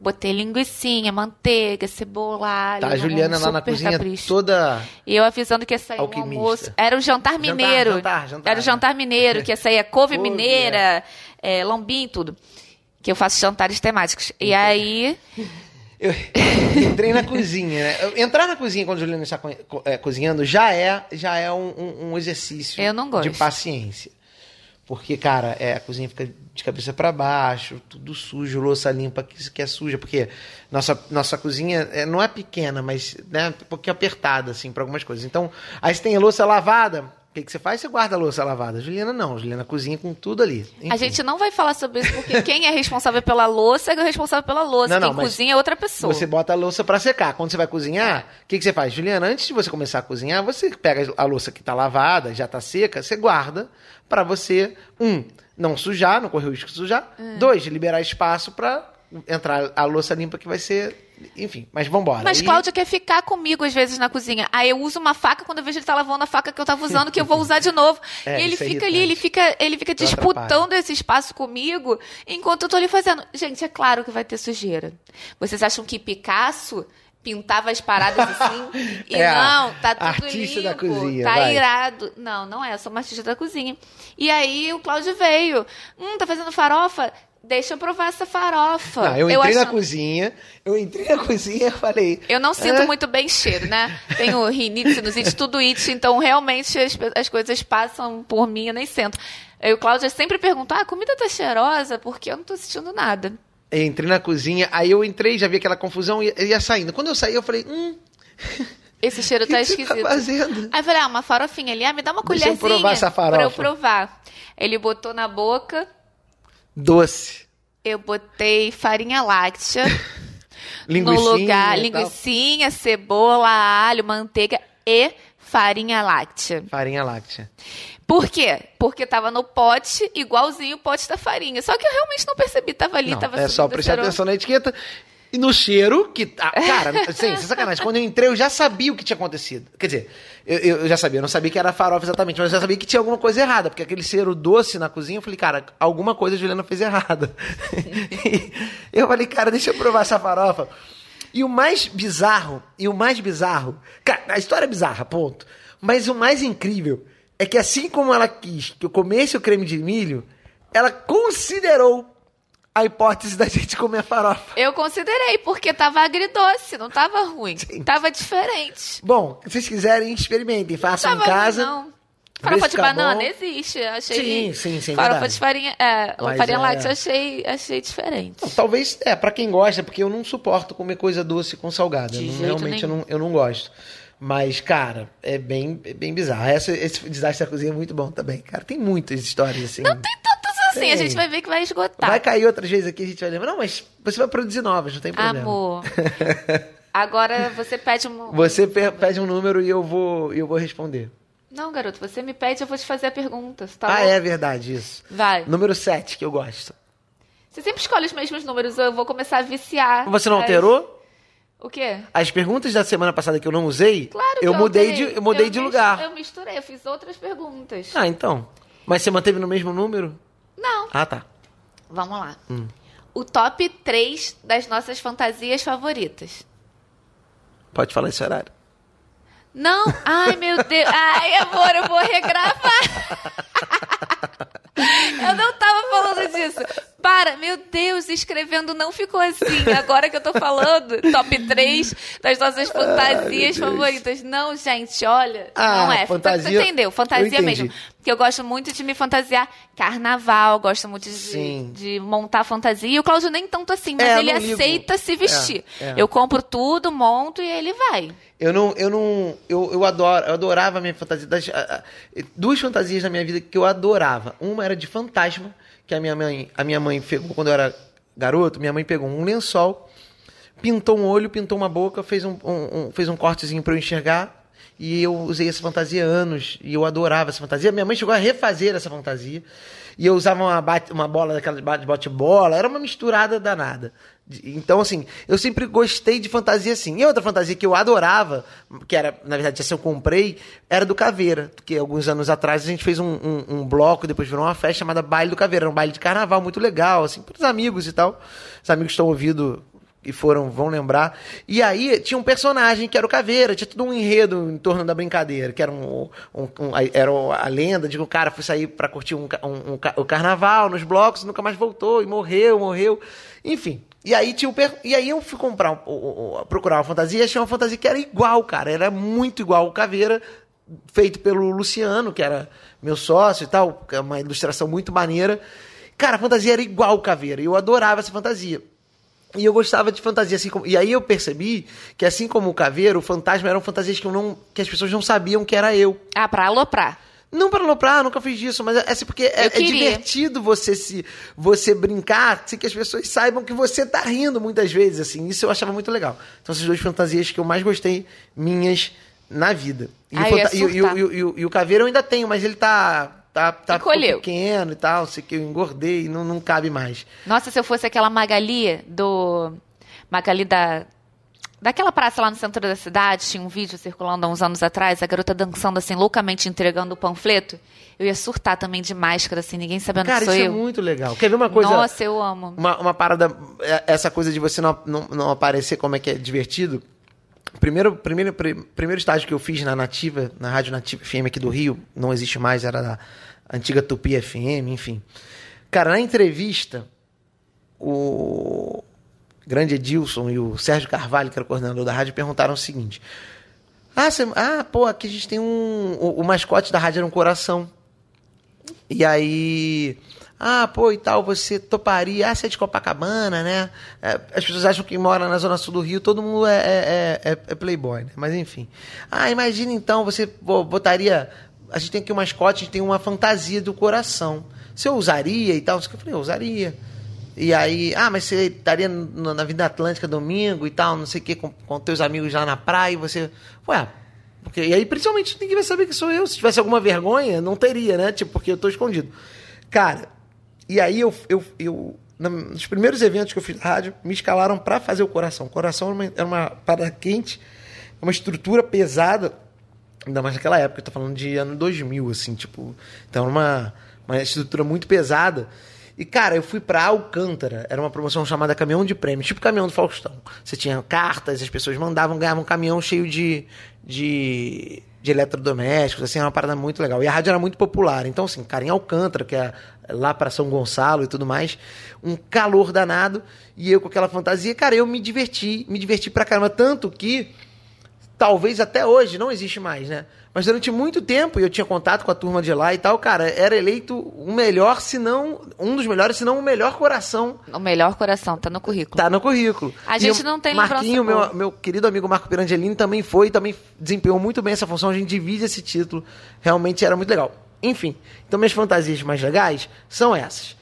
Botei linguiçinha, manteiga, cebola, alho. Tá, a um Juliana lá na cozinha capricho. toda E eu avisando que ia sair um Alquimista. almoço. Era o jantar Jantar, mineiro. jantar, jantar. Era o jantar mineiro, que ia sair a couve, [laughs] Couve, mineira, é, e tudo. Que eu faço jantares temáticos. E aí, [laughs] Eu entrei na cozinha, né? Eu- Entrar na cozinha quando a Juliana está co- é, cozinhando já é, já é um, um- um exercício de paciência. Porque, cara, é, a cozinha fica de cabeça para baixo, tudo sujo, louça limpa que, que é suja, porque nossa, nossa cozinha é, não é pequena, mas né, um pouquinho apertada, assim, para algumas coisas. Então, aí você tem louça lavada, que, que você faz? Você guarda a louça lavada. Juliana não, Juliana cozinha com tudo ali. a Enfim. gente não vai falar sobre isso, porque quem é responsável pela louça é o responsável pela louça. Não, não, quem cozinha é outra pessoa. Você bota a louça pra secar. Quando você vai cozinhar, o que, que você faz? Juliana, antes de você começar a cozinhar, você pega a louça que tá lavada, já tá seca, você guarda pra você, um, não sujar, não correr o risco de sujar. É. Dois, liberar espaço pra entrar a louça limpa que vai ser. Enfim, mas vambora. Mas Aí- Cláudio quer ficar comigo às vezes na cozinha. Aí eu uso uma faca quando eu vejo ele tá lavando a faca que eu tava usando, que eu vou usar de novo. [laughs] É, e ele é fica ali, ele fica, ele fica disputando esse espaço comigo enquanto eu tô ali fazendo. Gente, é claro que vai ter sujeira. Vocês acham que Picasso pintava as paradas [laughs] assim? E É não, tá tudo artista limpo, da cozinha, tá vai. irado. Não, não é, eu sou uma artista da cozinha. E aí o Cláudio veio. Hum, tá fazendo farofa? Deixa eu provar essa farofa. Não, eu entrei na achando- cozinha, eu entrei na [laughs] cozinha e falei. eu não sinto "Ah, muito bem cheiro, né? Tenho [laughs] rinite, sinusite, tudo it, então realmente as, as coisas passam por mim, eu nem sinto. Aí o Cláudio sempre pergunta, ah, a comida tá cheirosa, porque eu não tô sentindo nada. Eu entrei na cozinha, aí eu entrei, já vi aquela confusão e ia saindo. Quando eu saí, eu falei, hum, [laughs] Esse cheiro que, tá que você esquisito. tá fazendo? Aí eu falei, ah, uma farofinha ali, ah, me dá uma Deixa eu colherzinha provar essa farofa. pra eu provar. Ele botou na boca, Doce. eu botei farinha láctea [laughs] no Linguicinha lugar, e tal. linguiçinha, cebola, alho, manteiga e farinha láctea. Farinha láctea. Por quê? Porque tava no pote, igualzinho o pote da farinha. Só que eu realmente não percebi, tava ali, Não, tava é só prestar atenção na etiqueta. E no cheiro, que. ah, [laughs] cara, sem, sem sacanagem. Quando eu entrei, eu já sabia o que tinha acontecido. Quer dizer, eu, eu já sabia, eu não sabia que era farofa exatamente, mas eu já sabia que tinha alguma coisa errada, porque aquele cheiro doce na cozinha, eu falei, cara, alguma coisa a Juliana fez errada. [laughs] [laughs] Eu falei, cara, deixa eu provar essa farofa. E o mais bizarro, e o mais bizarro, cara, a história é bizarra, ponto. Mas o mais incrível é que assim como ela quis que eu comesse o creme de milho, ela considerou a hipótese da gente comer farofa. Eu considerei, porque tava agridoce, não tava ruim. Tava diferente. Bom, se vocês quiserem, experimentem. Façam em casa. ruim, não. Farofa de banana bom. existe. Achei. Sim, sim, sim, Farofa verdade. de farinha, é, Mas farinha é- láctea, achei, achei diferente. Não, Talvez, é, pra quem gosta, porque eu não suporto comer coisa doce com salgada. De Não- realmente eu não, eu não gosto. Mas, cara, é bem, é bem bizarro. Essa, esse desastre da cozinha é muito bom também, cara. Tem muitas histórias assim. Não tem tantos assim, Tem. a gente vai ver que vai esgotar. Vai cair outras vezes aqui, a gente vai lembrar. Não, mas você vai produzir novas, não tem problema. Amor. [laughs] Agora você pede um. Você pe- pede um número e eu vou, eu vou responder. Não, garoto, você me pede, eu vou te fazer a pergunta. Tá ah, é verdade, isso. Vai. Número 7, que eu gosto. Você sempre escolhe os mesmos números, eu vou começar a viciar. Você não As- alterou? O quê? As perguntas da semana passada que eu não usei, Claro que eu eu mudei alterei. de, eu mudei Eu de lugar. Eu misturei, eu fiz outras perguntas. Ah, então. Mas você manteve no mesmo número? Não. Ah, tá. Vamos lá. Hum. O top 3 das nossas fantasias favoritas. Pode falar esse horário. Não, ai meu Deus, ai amor, eu vou regravar. [laughs] Eu não tava falando disso. Para, meu Deus, escrevendo não ficou assim. Agora que eu tô falando, top 3 das nossas fantasias favoritas. Não, gente, olha. Ah, não é. fantasia- Você entendeu? Fantasia mesmo. Porque eu gosto muito de me fantasiar. Carnaval, gosto muito de, de montar fantasia. E o Cláudio nem tanto assim, mas É, ele não ligo. aceita se vestir. É, é. Eu compro tudo, monto e ele vai. Eu não, eu não, eu, eu adoro, eu adorava a minha fantasia. Das, a- a- duas fantasias na minha vida que eu adorava. Uma era de fantasma, que a minha mãe, a minha mãe pegou quando eu era garoto. Minha mãe pegou um lençol, pintou um olho, pintou uma boca, fez um, um- um- fez um cortezinho para eu enxergar. E eu usei essa fantasia anos e eu adorava essa fantasia. Minha mãe chegou a refazer essa fantasia. E eu usava uma, bate- uma bola daquela de bate-bola, era uma misturada danada. Então, assim, eu sempre gostei de fantasia assim. E outra fantasia que eu adorava, que era, na verdade, essa eu comprei, era do Caveira. Que alguns anos atrás a gente fez um, um, um bloco, depois virou uma festa chamada Baile do Caveira. Era um baile de carnaval muito legal, assim, para os amigos e tal. Os amigos estão ouvindo e foram, vão lembrar. E aí tinha um personagem que era o Caveira, tinha todo um enredo em torno da brincadeira, que era um, um- um- era a lenda de que o cara foi sair pra curtir um, um- o carnaval nos blocos, nunca mais voltou, e morreu, morreu. Enfim. E aí tinha e aí eu fui comprar procurar uma fantasia, e achei uma fantasia que era igual, cara, era muito igual o Caveira, feito pelo Luciano, que era meu sócio e tal, é uma ilustração muito maneira. Cara, a fantasia era igual o Caveira, eu adorava essa fantasia. E eu gostava de fantasia assim como... E aí eu percebi que assim como o Caveiro, o fantasma eram fantasias que, eu não... que as pessoas não sabiam que era eu. Ah, pra aloprar. Não para aloprar, nunca fiz isso, mas é assim porque é, é divertido você se você brincar, sem que as pessoas saibam que você tá rindo muitas vezes, assim. Isso eu achava muito legal. Então essas duas fantasias que eu mais gostei minhas na vida. E, Ah, o, e e e o- e e Caveiro eu ainda tenho, mas ele tá tá tá pequeno e tal, sei que eu engordei, não, não cabe mais. Nossa, se eu fosse aquela Magali do. Magali da. Daquela praça lá no centro da cidade, tinha um vídeo circulando há uns anos atrás, a garota dançando assim, loucamente entregando o panfleto. Eu ia surtar também de máscara, assim, ninguém sabendo Cara, que sou isso é eu. muito legal. Quer ver uma coisa? Nossa, eu amo. Uma, uma parada, é- essa coisa de você não, não, não aparecer como é que é divertido. Primeiro, primeiro, pri- primeiro estágio que eu fiz na Nativa, na Rádio Nativa FM aqui do Rio, não existe mais, era da antiga Tupi FM, enfim. Cara, na entrevista, o grande Edilson e o Sérgio Carvalho, que era o coordenador da rádio, perguntaram o seguinte: Ah, você- ah pô, aqui a gente tem um. O, o mascote da rádio era um coração. E aí. Ah, pô, e tal, você toparia. Ah, você é de Copacabana, né? É, as pessoas acham que mora na Zona Sul do Rio, todo mundo é, é, é- é playboy, né? Mas enfim. Ah, imagina então, você botaria. A gente tem aqui um mascote, a gente tem uma fantasia do coração. Você usaria e tal? Eu falei, eu usaria. E aí, ah, mas você estaria na Vida Atlântica domingo e tal, não sei o que, com, com teus amigos lá na praia, e você. Ué, porque, e aí, principalmente, ninguém vai saber que sou eu. Se tivesse alguma vergonha, não teria, né? Tipo, porque eu tô escondido. Cara, e aí eu, eu, eu nos primeiros eventos que eu fiz na rádio, me escalaram pra fazer o coração. O coração era uma, era uma parada quente, uma estrutura pesada, ainda mais naquela época, eu tô falando de ano 2000, assim, tipo. Então, era uma, uma estrutura muito pesada. E, cara, eu fui pra Alcântara. Era uma promoção chamada Caminhão de Prêmio, tipo caminhão do Faustão. Você tinha cartas, as pessoas mandavam, ganhavam um caminhão cheio de, de de eletrodomésticos, assim, era uma parada muito legal. E a rádio era muito popular. Então, assim, cara, em Alcântara, que é lá para São Gonçalo e tudo mais, um calor danado, e eu com aquela fantasia, cara, eu me diverti, me diverti pra caramba, tanto que talvez até hoje não existe mais, né? Mas durante muito tempo, e eu tinha contato com a turma de lá e tal, cara, era eleito o melhor, se não um dos melhores, se não o melhor coração. O melhor coração, tá no currículo. Tá no currículo. A E gente não tem Marquinho, meu, meu querido amigo Marco Pirangelini, também foi, também desempenhou muito bem essa função. A gente divide esse título. Realmente era muito legal. Enfim, então minhas fantasias mais legais são essas.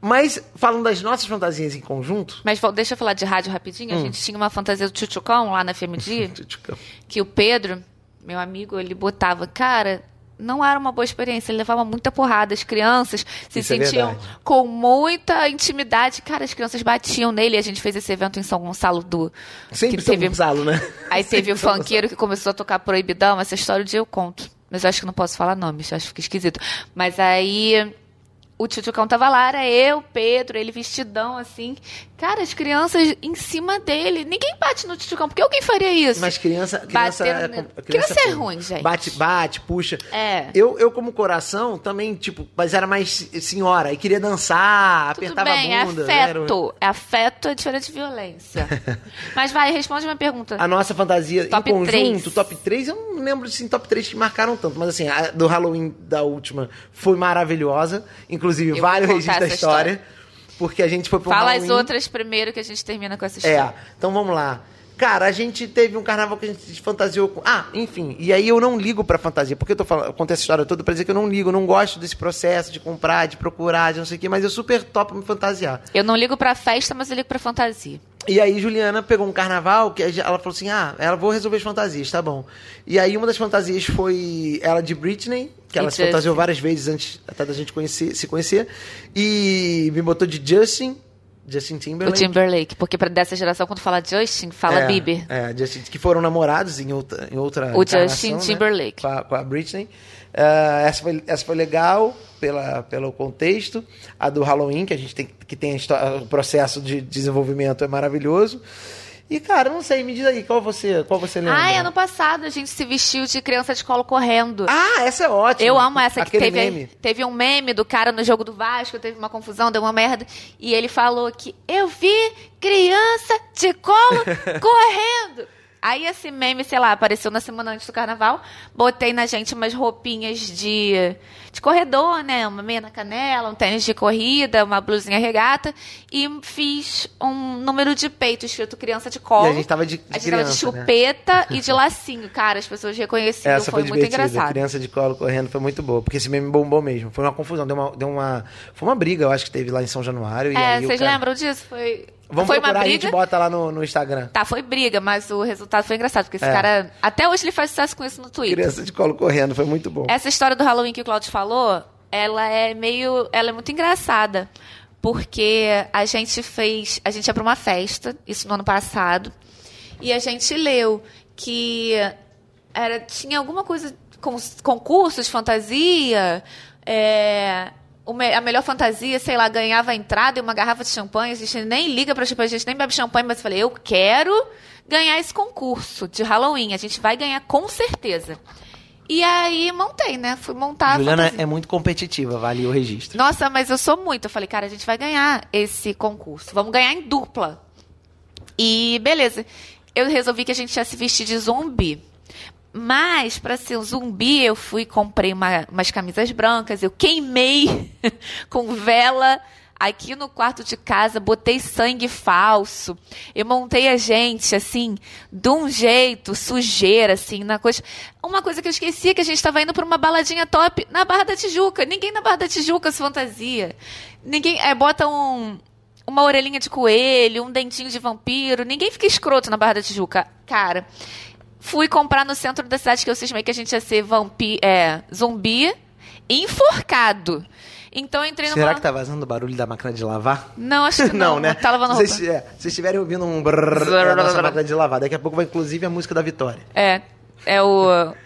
Mas, falando das nossas fantasias em conjunto. Mas deixa eu falar de rádio rapidinho. A Hum. gente tinha uma fantasia do Tchutchucão lá na FMD, [laughs] que o Pedro, meu amigo, ele botava, cara. Não era uma boa experiência, ele levava muita porrada. As crianças se Isso é sentiam verdade. com muita intimidade. Cara, as crianças batiam nele. A gente fez esse evento em São Gonçalo do. Sempre que São teve- Gonçalo, né? Aí teve Sempre o São funkeiro que começou a tocar proibidão, essa história dia eu conto. Mas eu acho que não posso falar nomes, eu acho que fica esquisito. Mas aí o Tchutchucão tava lá, era eu, Pedro, ele vestidão assim. Cara, as crianças em cima dele. Ninguém bate no Tchutchucão, porque alguém faria isso? Mas criança, criança, Batendo é, com- Criança é pô, ruim, gente. Bate, bate, puxa. É. Eu, eu como coração, também, tipo, mas era mais senhora, e queria dançar, Tudo apertava bem, a bunda. é era o- afeto. É afeto é diferente de violência. [laughs] Mas vai, responde uma pergunta. A nossa fantasia Top em conjunto, três. top 3, eu não lembro assim, top 3 que marcaram tanto, mas assim, a do Halloween da última foi maravilhosa, inclusive Eu vou registros contar da essa história, porque a gente foi pro Fala Halloween. as outras primeiro que a gente termina com essa história. É, então vamos lá. Cara, a gente teve um carnaval que a gente se fantasiou com. Ah, enfim. E aí eu não ligo pra fantasia. Porque eu tô falando, eu contei essa história toda pra dizer que eu não ligo, eu não gosto desse processo de comprar, de procurar, de não sei o quê, mas eu super topo me fantasiar. Eu não ligo pra festa, mas eu ligo pra fantasia. E aí Juliana pegou um carnaval que ela falou assim: "Ah, ela vou resolver as fantasias, tá bom". E aí uma das fantasias foi ela de Britney, que ela se fantasiou várias vezes antes até da gente conhecer, se conhecer, e me botou de Justin, Justin O Timberlake. Timberlake. Porque dessa geração, quando fala Justin, fala é, Bieber. É, Justin, que foram namorados em outra em outra O Justin né, Timberlake. com, a, com a Britney. Ah, essa, foi, essa foi legal pela, pelo contexto. A do Halloween, que a gente tem que tem a histó- o processo de desenvolvimento é maravilhoso. E, cara, não sei, me diz aí, qual você, qual você lembra? Ai, ano passado a gente se vestiu de criança de colo correndo. Ah, essa é ótima. Eu amo essa que Aquele teve, meme. teve um meme do cara no jogo do Vasco, teve uma confusão, deu uma merda. E ele falou que eu vi criança de colo [laughs] correndo. Aí esse meme, sei lá, apareceu na semana antes do carnaval. Botei na gente umas roupinhas de, de corredor, né? Uma meia na canela, um tênis de corrida, uma blusinha regata. E fiz um número de peito escrito criança de colo. E a gente tava de- de A gente tava de criança, né? chupeta e de [laughs] lacinho. Cara, as pessoas reconheciam. Essa foi, foi, muito engraçado. Criança de colo correndo foi muito boa. Porque esse meme bombou mesmo. Foi uma confusão. Deu uma, deu uma, foi uma briga, eu acho que teve lá em São Januário. e É, aí o vocês cara- lembram disso? Foi, Vamos foi uma procurar, a briga. gente bota lá no, no Instagram. Tá, foi briga, mas o resultado foi engraçado, porque esse É. cara. Até hoje ele faz sucesso com isso no Twitter. Criança de colo correndo, foi muito bom. Essa história do Halloween que o Claudio falou, ela é meio. Ela é muito engraçada. Porque a gente fez. A gente ia pra uma festa, isso no ano passado, e a gente leu que era, tinha alguma coisa. Com, concurso de fantasia. é, a melhor fantasia, sei lá, ganhava a entrada e uma garrafa de champanhe. A gente nem liga pra champanhe, a gente nem bebe champanhe, mas eu falei, eu quero ganhar esse concurso de Halloween. A gente vai ganhar com certeza. E aí montei, né? Fui montar Juliana é muito competitiva, vale o registro. Nossa, mas eu sou muito. Eu falei, cara, a gente vai ganhar esse concurso. Vamos ganhar em dupla. E beleza. Eu resolvi que a gente ia se vestir de zumbi. Mas, pra ser um zumbi, eu fui comprei uma- umas camisas brancas. Eu queimei [laughs] com vela aqui no quarto de casa, botei sangue falso. Eu montei a gente, assim, de um jeito, sujeira, assim, na coisa. Uma coisa que eu esqueci é que a gente estava indo pra uma baladinha top na Barra da Tijuca. Ninguém na Barra da Tijuca se fantasia. Ninguém. É, bota um, uma orelhinha de coelho, um dentinho de vampiro. Ninguém fica escroto na Barra da Tijuca. Cara, fui comprar no centro da cidade que eu cismei que a gente ia ser vampi é, zumbi enforcado. Então eu entrei numa... Será que tá vazando o barulho da máquina de lavar? Não, acho que [laughs] não. né? Tá lavando se roupa. vocês, é, se vocês estiverem ouvindo um brrr, é a nossa máquina de lavar. Daqui a pouco vai inclusive a música da Vitória. É. É o. [laughs]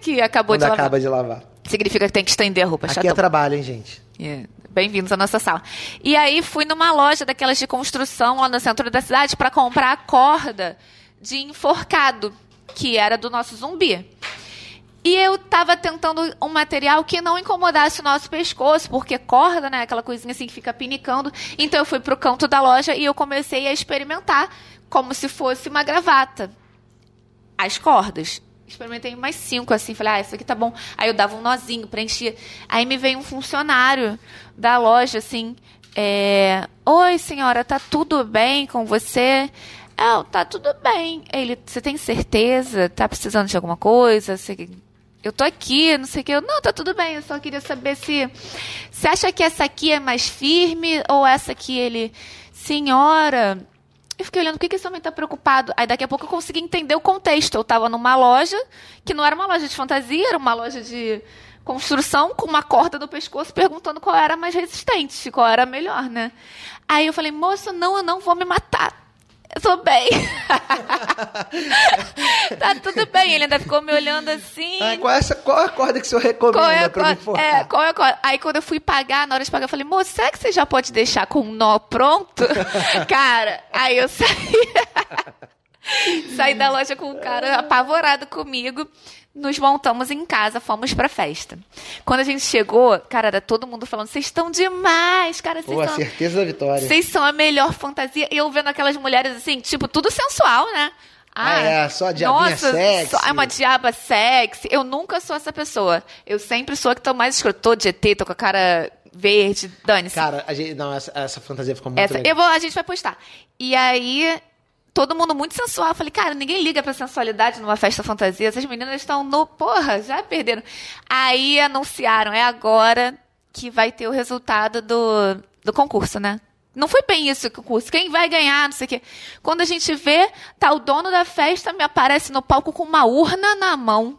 Que acabou Quando de lavar. acaba de lavar. Significa que tem que estender a roupa. Aqui chatão. é trabalho, hein, gente? É. Bem-vindos à nossa sala. E aí fui numa loja daquelas de construção lá no centro da cidade para comprar a corda de enforcado. que era do nosso zumbi. E eu tava tentando um material que não incomodasse o nosso pescoço, porque corda, né? Aquela coisinha assim que fica pinicando. Então eu fui pro canto da loja e eu comecei a experimentar como se fosse uma gravata. As cordas. Experimentei mais cinco, assim, falei, ah, isso aqui tá bom. Aí eu dava um nozinho, preenchia. Aí me veio um funcionário da loja, assim, é... Oi, senhora, tá tudo bem com você? É, tá tudo bem. Ele, você tem certeza? Tá precisando de alguma coisa? Você eu tô aqui, não sei o que. Eu, não, tá tudo bem, eu só queria saber se. Você acha que essa aqui é mais firme ou essa aqui ele. Senhora. Eu fiquei olhando, por que, que esse homem tá preocupado? Aí daqui a pouco eu consegui entender o contexto. Eu tava numa loja, que não era uma loja de fantasia, era uma loja de construção, com uma corda no pescoço, perguntando qual era mais resistente, qual era melhor, né? Aí eu falei, moço, não, eu não vou me matar. Eu tô bem. [laughs] tá tudo bem. Ele ainda ficou me olhando assim. Ah, qual, é essa, qual é a corda que o senhor recomenda qual é pra me É, qual é a corda? Aí quando eu fui pagar, na hora de pagar, eu falei, moço, será que você já pode deixar com um nó pronto? [laughs] cara, aí eu saí. [laughs] [laughs] saí da loja com o cara apavorado comigo nos montamos em casa, fomos pra festa. Quando a gente chegou, cara, era todo mundo falando: vocês estão demais, cara. Pô, são... a certeza da vitória. Vocês são a melhor fantasia. E eu vendo aquelas mulheres assim, tipo, tudo sensual, né? Ah, ah é, só a diabinha nossa, sexy. Só, é uma diaba sexy. Eu nunca sou essa pessoa. Eu sempre sou a que tô mais escrota. Tô de ET, tô com a cara verde, dane-se. Cara, a gente, não, essa, essa fantasia ficou muito essa, legal. Eu vou, a gente vai postar. E aí, todo mundo muito sensual. Eu falei, cara, ninguém liga pra sensualidade numa festa fantasia. Essas meninas estão no. Porra, já perderam. Aí anunciaram, é agora que vai ter o resultado do, do concurso, né? Não foi bem isso o concurso. Quem vai ganhar, não sei o quê. Quando a gente vê, tá o dono da festa me aparece no palco com uma urna na mão.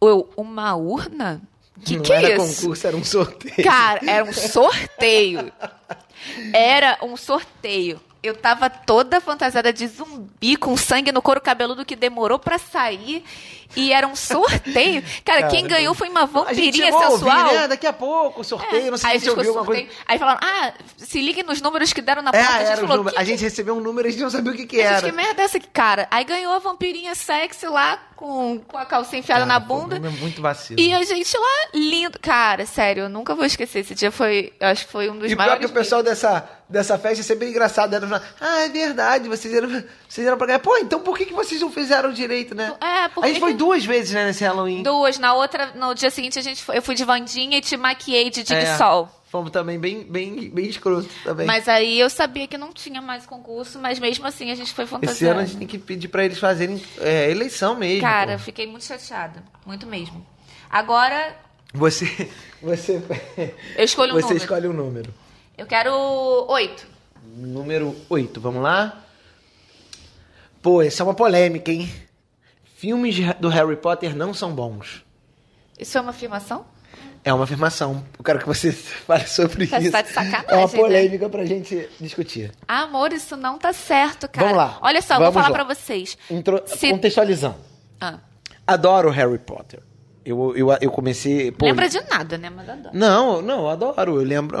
Eu, uma urna? Que não que era é isso? concurso, era um sorteio. Cara, era um sorteio. [laughs] Era um sorteio. Eu tava toda fantasiada de zumbi, com sangue no couro cabeludo que demorou para sair. E era um sorteio. Cara, Cara quem ganhou foi uma vampirinha sensual. Ouvir, né? Daqui a pouco, sorteio, é. não sei Aí se você ouviu alguma coisa. Aí falaram, ah, se ligue nos números que deram na é, porta. a gente, falou, que a gente recebeu um número e a gente não sabia o que, que era. Gente, que merda é essa aqui, cara? Aí ganhou a vampirinha sexy lá, com, com a calcinha enfiada na bunda. Pô, é muito vacilo. E a gente lá, lindo. Cara, sério, eu nunca vou esquecer. Esse dia foi, eu acho que foi um dos e maiores. E que o pessoal dessa, dessa festa é sempre engraçado. Era, né? ah, é verdade, vocês eram, vocês eram pra ganhar. Pô, então por que, que vocês não fizeram direito, né? É, porque... A gente foi duas vezes, né, nesse Halloween. Duas. Na outra, no dia seguinte, a gente foi, eu fui de Vandinha e te maquiei de Dig é. Sol. Fomos também bem, bem, bem escroto também. Mas aí eu sabia que não tinha mais concurso, mas mesmo assim a gente foi fantasiado. Esse ano a gente tem que pedir para eles fazerem é, eleição mesmo. Cara, pô. fiquei muito chateada. Muito mesmo. Agora. Você. [laughs] Você. Eu escolho um você número. Você escolhe um número. Eu quero oito. Número oito, vamos lá? Pô, essa é uma polêmica, hein? Filmes do Harry Potter não são bons. Isso é uma afirmação? É uma afirmação. Eu quero que você [laughs] fale sobre tá, isso. Tá de sacanagem, é uma polêmica né? pra gente discutir. Amor, isso não tá certo, cara. Vamos lá. Olha só, vou falar lá. pra vocês. Intro... Se... Contextualizando. Ah. Adoro Harry Potter. Eu, eu, eu comecei. Pô, Lembra de nada, né? Mas adoro. Não, não, eu adoro. Eu lembro.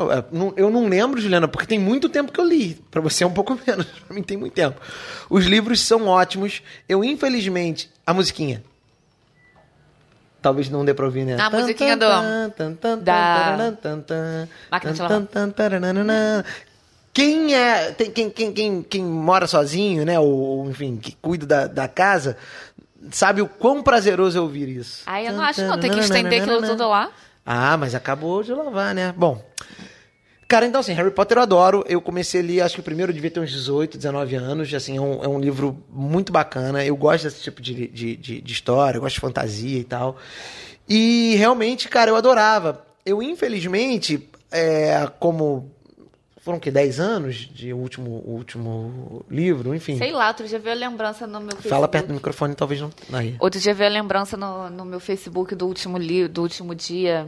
Eu não lembro, Juliana, porque tem muito tempo que eu li. Pra você é um pouco [laughs] menos. Pra mim tem muito tempo. Os livros são ótimos. Eu, infelizmente. A musiquinha. Talvez não dê pra ouvir, né? A musiquinha do... Da... Máquina de lavar. Quem é... Tem, quem, quem, quem, quem mora sozinho, né? Ou, enfim, que cuida da, da casa... Sabe o quão prazeroso é ouvir isso. Ah, eu não acho não. Tem que estender aquilo tudo lá. Ah, mas acabou de lavar, né? Bom... Cara, então assim, Harry Potter eu adoro. Eu comecei ali, acho que o primeiro devia ter uns 18, 19 anos. Assim, é um, é um livro muito bacana. Eu gosto desse tipo de, de, de, de história, eu gosto de fantasia e tal. E realmente, cara, eu adorava. Eu, infelizmente, é, como foram que 10 anos de último último livro, enfim. Sei lá, outro dia veio a lembrança no meu Facebook. Fala perto do microfone, talvez não. Aí. Outro dia veio a lembrança no, no meu Facebook do último livro, do último dia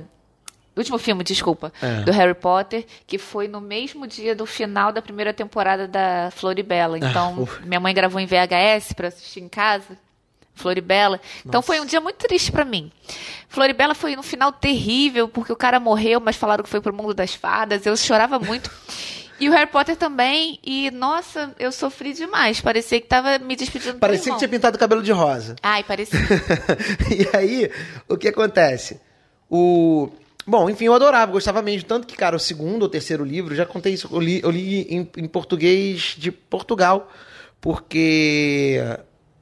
do último filme, desculpa, É. do Harry Potter, que foi no mesmo dia do final da primeira temporada da Floribela. Então, uf. minha mãe gravou em VHS para assistir em casa. Floribela. Então foi um dia muito triste pra mim. Floribela foi no final terrível, porque o cara morreu, mas falaram que foi pro mundo das fadas. Eu chorava muito. [laughs] E o Harry Potter também, e nossa, eu sofri demais. Parecia que tava me despedindo do Parecia que tinha pintado o cabelo de rosa. Ai, parecia. [laughs] e aí, o que acontece? O. Bom, enfim, eu adorava, gostava mesmo. Tanto que, cara, o segundo ou terceiro livro, já contei isso, eu li, eu li em, em português de Portugal, porque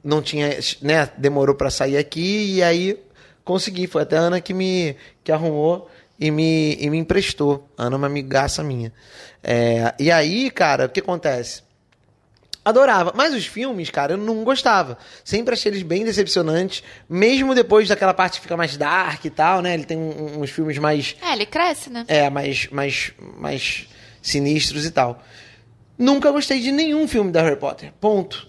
não tinha, né, demorou pra sair aqui, e aí consegui. Foi até a Ana que me que arrumou e me, e me emprestou. A Ana é uma amigaça minha. É, e aí, cara, o que acontece? Adorava. Mas os filmes, cara, eu não gostava. Sempre achei eles bem decepcionantes. Mesmo depois daquela parte que fica mais dark e tal, né? Ele tem um- uns filmes mais. é, ele cresce, né? É, mais, mais, mais sinistros e tal. Nunca gostei de nenhum filme da Harry Potter. Ponto.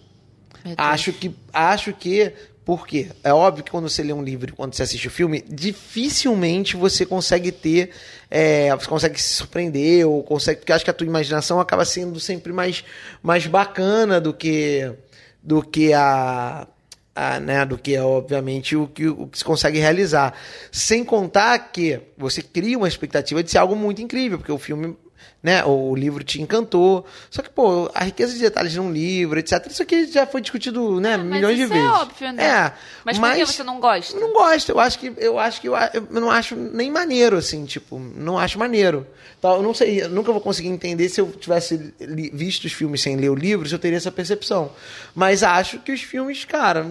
Acho que. Acho que. Por quê? É óbvio que quando você lê um livro e quando você assiste o filme, dificilmente você consegue ter. É, você consegue se surpreender, ou consegue. Porque acho que a tua imaginação acaba sendo sempre mais, mais bacana do que. do que a. né, do que, obviamente, o que, o que se consegue realizar. Sem contar que você cria uma expectativa de ser algo muito incrível, porque o filme né? O livro te encantou. Só que, pô, a riqueza de detalhes num livro, etc. Isso aqui já foi discutido, né, mas milhões de isso vezes. é óbvio, né? É. Mas por que você não gosta? Não gosto. Eu acho que eu acho que eu, eu não acho nem maneiro assim, tipo, não acho maneiro. Então, eu não sei, eu nunca vou conseguir entender se eu tivesse li- visto os filmes sem ler o livro, se eu teria essa percepção. Mas acho que os filmes, cara,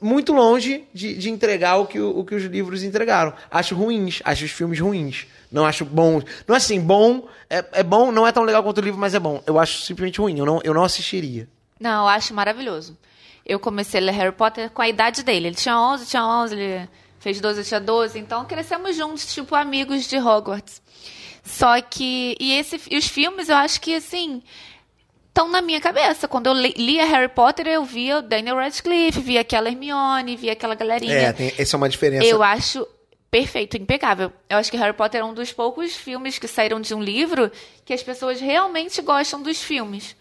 muito longe de, de entregar o que, o, o que os livros entregaram. Acho ruins, acho os filmes ruins. Não acho bons. Não é assim, bom, é, é bom, não é tão legal quanto o livro, mas é bom. Eu acho simplesmente ruim, eu não, eu não assistiria. Não, eu acho maravilhoso. Eu comecei a ler Harry Potter com a idade dele. Ele tinha 11, tinha 11, ele fez 12, eu tinha 12. Então crescemos juntos, tipo amigos de Hogwarts. Só que. E, esse, e os filmes, eu acho que, assim. Estão na minha cabeça. Quando eu li- lia Harry Potter, eu via o Daniel Radcliffe, via aquela Hermione, via aquela galerinha. É, tem, essa é uma diferença. Eu acho perfeito, impecável. Eu acho que Harry Potter é um dos poucos filmes que saíram de um livro que as pessoas realmente gostam dos filmes.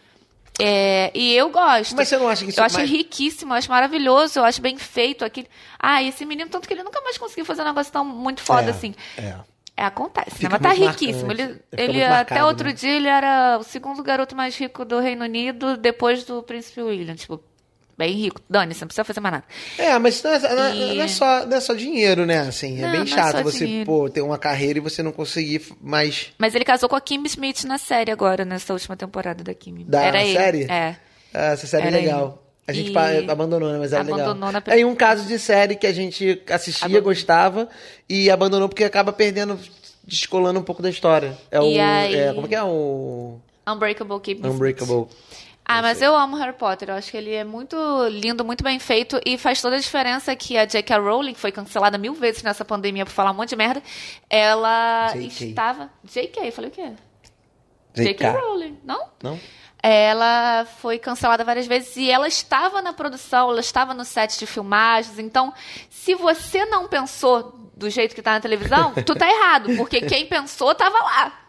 É, e eu gosto. Mas você não acha que isso Eu acho mais- riquíssimo, eu acho maravilhoso, eu acho bem feito. Aquele... Ah, esse menino, tanto que ele nunca mais conseguiu fazer um negócio tão muito foda É, assim. É. É, acontece, né? Fica Mas tá riquíssimo. marcante. Ele, Fica ele muito até marcado, outro né? dia, ele era o segundo garoto mais rico do Reino Unido, depois do Príncipe William. Tipo, bem rico. Dane, você não precisa fazer mais nada. É, mas não é, é- E- não é só, não é só dinheiro, né? Assim, é Não, bem é chato só você, dinheiro. pô, ter uma carreira e você não conseguir mais. Mas ele casou com a Kim Smith na série agora, nessa última temporada da Kim. Da Era ele. série? É. Ah, essa série Era é legal. ele. A gente E- abandonou, né? Mas era Abandonou legal. na É um caso de série que a gente assistia, Abandonou. gostava e abandonou porque acaba perdendo, descolando um pouco da história. É o. E aí- é, como é que é o. Unbreakable Kim Smith. Ah, mas eu amo Harry Potter. Eu acho que ele é muito lindo, muito bem feito e faz toda a diferença que a J.K. Rowling, que foi cancelada mil vezes nessa pandemia por falar um monte de merda, ela JK. estava. J.K., falei o quê? J.K. Rowling, não? Não? Ela foi cancelada várias vezes e ela estava na produção, ela estava no set de filmagens. Então, se você não pensou do jeito que tá na televisão, tu tá errado, porque quem pensou tava lá.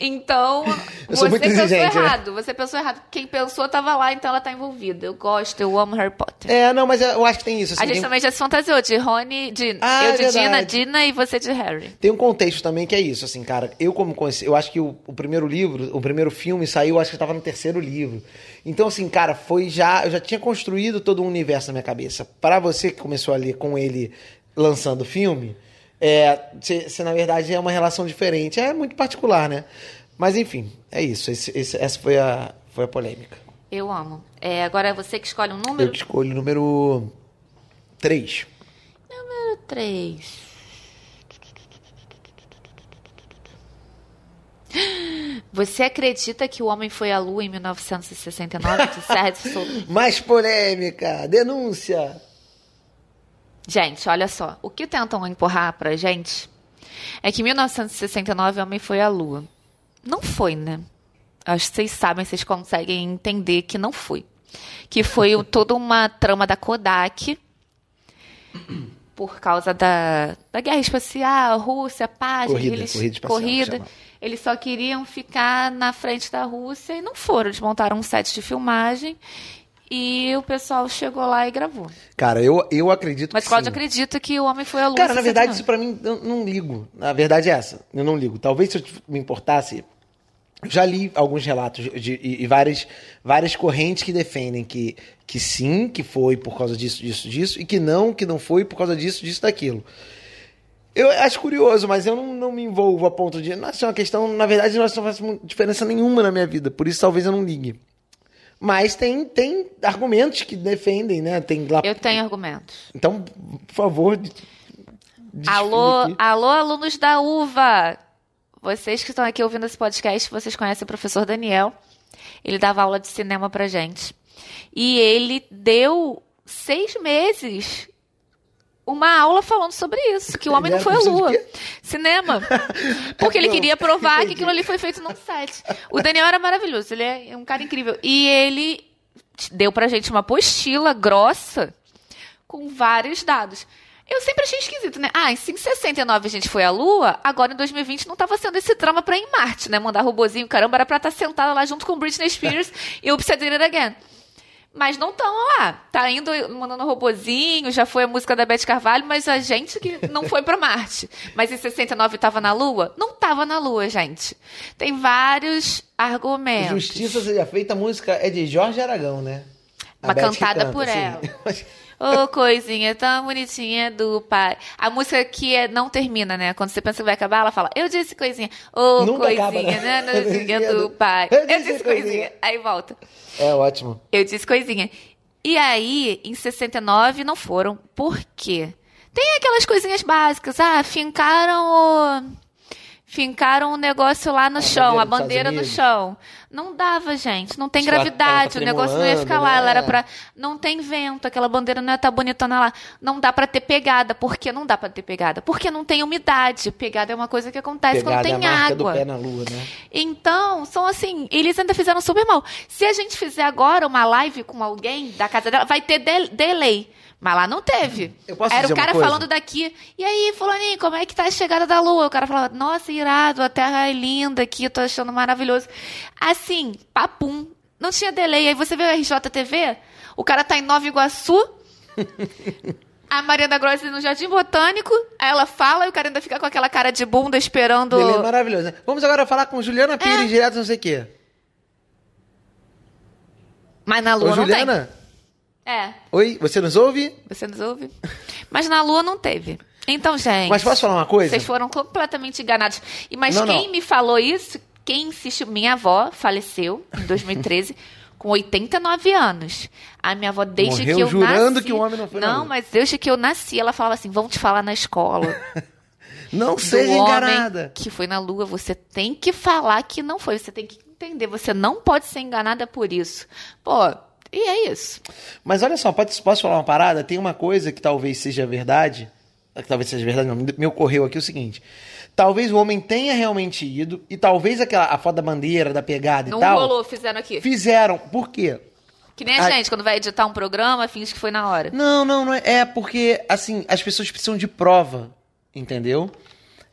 Então, você pensou né? errado. Você pensou errado. Quem pensou tava lá, então ela tá envolvida. Eu gosto, eu amo Harry Potter. É, não, mas eu acho que tem isso. assim, A gente tem- também já se fantasiou de Rony, de Ah, eu é de Dina. Dina e você de Harry. Tem um contexto também que é isso, assim, cara. Eu, como conheci, eu acho que o, o primeiro livro, o primeiro filme saiu, acho que eu tava no terceiro livro. Então, assim, cara, foi já. Eu já tinha construído todo um universo na minha cabeça. Para você que começou a ler com ele lançando o filme, é, você, na verdade, é uma relação diferente. É muito particular, né? Mas, enfim, é isso. Esse- esse- essa foi a, foi a polêmica. Eu amo. É, agora é você que escolhe um Eu número. que escolho o número 3. Número 3. Você acredita que o homem foi à lua em 1969? De Sérgio Souto? [laughs] Mais polêmica! Denúncia! Gente, olha só. O que tentam empurrar pra gente é que em 1969 o homem foi à lua. Não foi, né? Acho que vocês sabem, vocês conseguem entender que não foi. Que foi toda uma trama da Kodak por causa da, da guerra espacial, Rússia, paz, Corrida, eles, corrida espacial, corrida. Eles só queriam ficar na frente da Rússia e não foram. Eles montaram um set de filmagem e o pessoal chegou lá e gravou. Cara, eu, eu acredito Mas que Cláudio sim. acredita que o homem foi lua. Cara, na verdade, 69. isso pra mim, eu não ligo. A verdade é essa. Eu não ligo. Talvez se eu me importasse, Eu já li alguns relatos de, de- e, e várias, várias correntes que defendem que, que sim, que foi por causa disso, disso, disso, e que não, que não foi por causa disso, disso, daquilo. Eu acho curioso, mas eu não, não me envolvo a ponto de. Nossa, é uma questão. Na verdade, não faz diferença nenhuma na minha vida, por isso talvez eu não ligue. Mas tem, tem argumentos que defendem, né? Tem lá. Eu tenho argumentos. Então, por favor. Alô, alô, alunos da UVA! Vocês que estão aqui ouvindo esse podcast, vocês conhecem o professor Daniel. Ele dava aula de cinema pra gente. E ele deu seis meses uma aula falando sobre isso, que o homem não era foi à lua. Cinema. [laughs] Porque ele queria provar que aquilo ali foi feito num set. O Daniel era maravilhoso, ele é um cara incrível. E ele deu pra gente uma apostila grossa com vários dados. Eu sempre achei esquisito, né? Ah, em 69 a gente foi à Lua, agora em 2020 não tava sendo esse drama pra ir em Marte, né? Mandar robozinho, caramba, era pra estar sentada lá junto com Britney Spears [laughs] e o It Again. Mas não estão lá. Tá indo mandando robozinho, já foi a música da Beth Carvalho, mas a gente que não foi pra Marte. Mas em 69 tava na Lua? Não tava na Lua, gente. Tem vários argumentos. Justiça seja feita, a música é de Jorge Aragão, né? A Uma Beth cantada canta, por sim. ela. [laughs] Ô, coisinha tão bonitinha do pai. A música que é, não termina, né? Quando você pensa que vai acabar, ela fala, eu disse coisinha. Ô, coisinha, acaba, né? né? Coisinha do pai. Eu Eu disse disse coisinha. coisinha. Aí volta. É ótimo. Eu disse coisinha. E aí, em 69, não foram. Por quê? Tem aquelas coisinhas básicas. Ah, fincaram o. Fincaram o negócio lá no chão, bandeira a bandeira no chão. Não dava, gente. Não tem Acho gravidade. o tá negócio não ia ficar lá. tremulando, Ela era né? pra. Não tem vento. Aquela bandeira não ia estar bonitona lá. Não dá pra ter pegada. Por que não dá pra ter pegada? Porque não tem umidade. Pegada é uma coisa que acontece Pegada quando é a tem marca água. lua, né? Então, são assim, eles ainda fizeram super mal. Se a gente fizer agora uma live com alguém da casa dela, vai ter del- delay. Mas lá não teve. Eu posso Era o cara falando daqui. E aí, fulaninho, como é que tá a chegada da lua? O cara falava, nossa, irado, a terra é linda aqui, tô achando maravilhoso. Assim, papum. Não tinha delay. Aí você vê o RJTV, o cara tá em Nova Iguaçu, [laughs] a Maria da Grossa no Jardim Botânico, aí ela fala e o cara ainda fica com aquela cara de bunda esperando... Ele é maravilhoso, né? Vamos agora falar com Juliana Pires, É. direto não sei o quê. Mas na lua Ô, não tem. É, Oi, você nos ouve? você nos ouve? Mas na Lua não teve. Então, gente. Mas posso falar uma coisa? Vocês foram completamente enganados. E mas Não, quem não. me falou isso, quem insistiu, minha avó faleceu em 2013 [laughs] com 89 anos. A minha avó desde Morreu que eu jurando nasci, que o homem não foi Não, mas desde que eu nasci, ela falava assim: "Vão te falar na escola". [laughs] Não seja enganada. que foi na lua, você tem que falar que não foi, você tem que entender, você não pode ser enganada por isso. Pô, e é isso. Mas olha só, pode, posso falar uma parada? Tem uma coisa que talvez seja verdade. Que talvez seja verdade, não. Me ocorreu aqui o seguinte. Talvez o homem tenha realmente ido e talvez aquela a foto da bandeira, da pegada Não e tal. rolou, fizeram aqui. Fizeram. Por quê? Que nem a Ah. gente, quando vai editar um programa, finge que foi na hora. Não, não, não é. É porque, assim, as pessoas precisam de prova, entendeu?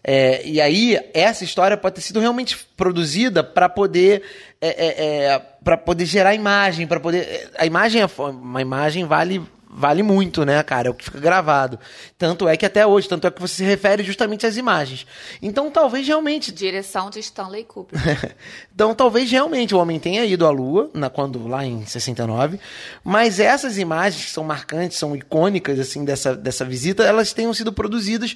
É, e aí, essa história pode ter sido realmente produzida para poder. É, é, para poder gerar imagem, para poder. é, A imagem é. Uma imagem vale. Vale muito, né, cara? É o que fica gravado. Tanto é que até hoje, tanto é que você se refere justamente às imagens. Então, talvez realmente [laughs] Direção de Stanley Kubrick. [laughs] então, talvez realmente o homem tenha ido à Lua, na, quando, lá em 69, mas essas imagens que são marcantes, são icônicas, assim, dessa, dessa visita, elas tenham sido produzidas.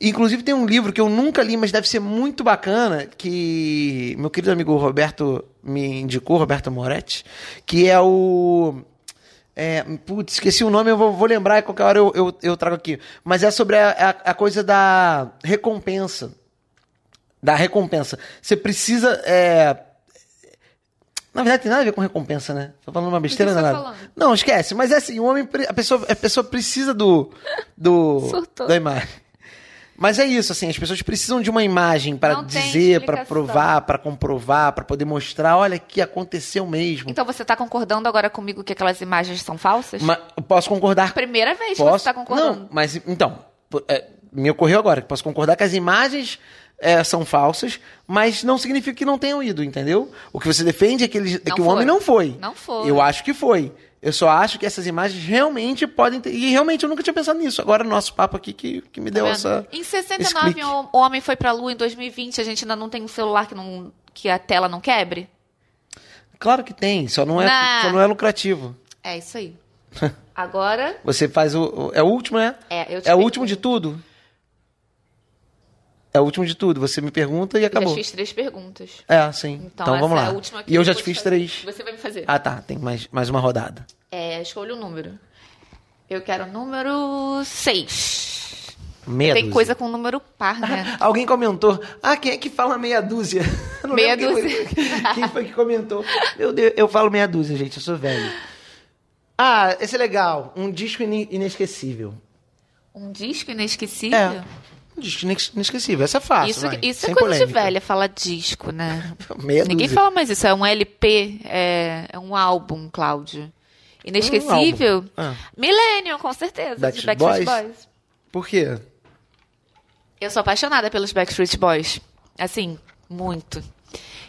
Inclusive, tem um livro que eu nunca li, mas deve ser muito bacana, que meu querido amigo Roberto me indicou, Roberto Moretti, que é o. É, putz, esqueci o nome, eu vou, vou lembrar e qualquer hora eu, eu, eu trago aqui. Mas é sobre a, a, a coisa da recompensa da recompensa. Você precisa. é, Na verdade, tem nada a ver com recompensa, né? Tô falando uma besteira, não é nada. falando? Não, esquece. Mas é assim, o homem. A pessoa, a pessoa precisa do. do Surtou. da imagem. Mas é isso, assim, as pessoas precisam de uma imagem para dizer, para provar, para comprovar, para poder mostrar, olha que aconteceu mesmo. Então você tá concordando agora comigo que aquelas imagens são falsas? Mas posso concordar Primeira vez que Posso? você tá concordando. Não, mas então, é, me ocorreu agora que posso concordar que as imagens é, são falsas, mas não significa que não tenham ido, entendeu? O que você defende é que, eles, é que o homem não foi. Não foi. Eu acho que foi. Eu só acho que essas imagens realmente podem ter. E realmente eu nunca tinha pensado nisso. Agora o nosso papo aqui que, que me Tá deu vendo? essa. Em esse 69, clique. o homem foi pra lua. Em 2020, a gente ainda não tem um celular que não, que a tela não quebre? Claro que tem, só não é, Na- só não é lucrativo. É isso aí. [laughs] Agora, Você faz o. É o último, né? É, eu te É o último de tudo? É o último de tudo. Você me pergunta e eu acabou. já fiz três perguntas. É, sim. Então, Então, vamos essa lá. é a última que e eu eu já te fiz fazer. três. Você vai me fazer. Ah, tá. Tem mais, mais uma rodada. É, escolha o número. Eu quero o número 6. Meia Tem dúzia. coisa com número par, né? [laughs] Alguém comentou. Ah, quem é que fala meia dúzia? [laughs] Eu não Meia lembro quem dúzia. foi- Quem foi que comentou? Meu Deus, eu falo meia dúzia, gente. Eu sou velho. Ah, esse é legal. Um disco ine- inesquecível. Um disco inesquecível? É. Disco ines- inesquecível. Essa é fácil. Isso, vai. isso é coisa de polêmica. velha, falar disco, né? [laughs] Meia Ninguém dúzia. fala mais isso. É um LP, é, é um álbum, Cláudio. Inesquecível? Um. Ah. Millennium, com certeza. de Backstreet Backstreet Boys? Boys. Por quê? Eu sou apaixonada pelos Backstreet Boys. Assim, muito.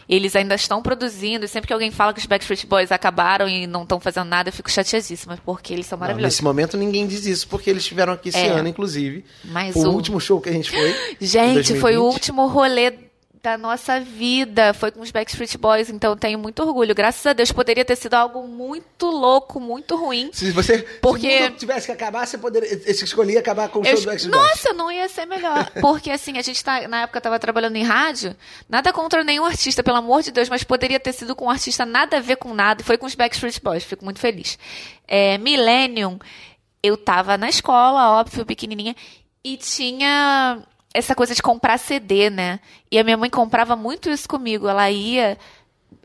Eles ainda estão produzindo, e sempre que alguém fala que os Backstreet Boys acabaram e não estão fazendo nada, eu fico chateadíssima, porque eles são Não, maravilhosos. nesse momento ninguém diz isso, porque eles estiveram aqui esse É. ano, inclusive. Mas Foi o o- último show que a gente foi. [laughs] Gente, foi o 2020. último rolê da nossa vida. Foi com os Backstreet Boys, então tenho muito orgulho. Graças a Deus, poderia ter sido algo muito louco, muito ruim. Se você Porque- se tivesse que acabar, você poderia você escolhia acabar com o show do Backstreet Boys. Nossa, não ia ser melhor. [laughs] Porque assim, a gente tá, na época tava trabalhando em rádio, nada contra nenhum artista, pelo amor de Deus, mas poderia ter sido com um artista nada a ver com nada. e Foi com os Backstreet Boys, fico muito feliz. É, Millennium, eu tava na escola, óbvio, pequenininha, e tinha essa coisa de comprar CD, né? E a minha mãe comprava muito isso comigo. Ela ia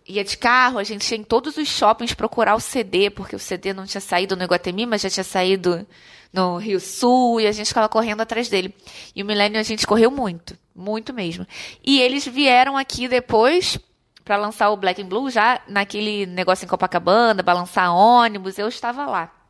ia de carro, a gente ia em todos os shoppings procurar o CD, porque o CD não tinha saído no Iguatemi, mas já tinha saído no Rio Sul, e a gente ficava correndo atrás dele. E o Millennium a gente correu muito, muito mesmo. E eles vieram aqui depois para lançar o Black and Blue, já naquele negócio em Copacabana, balançar ônibus, eu estava lá.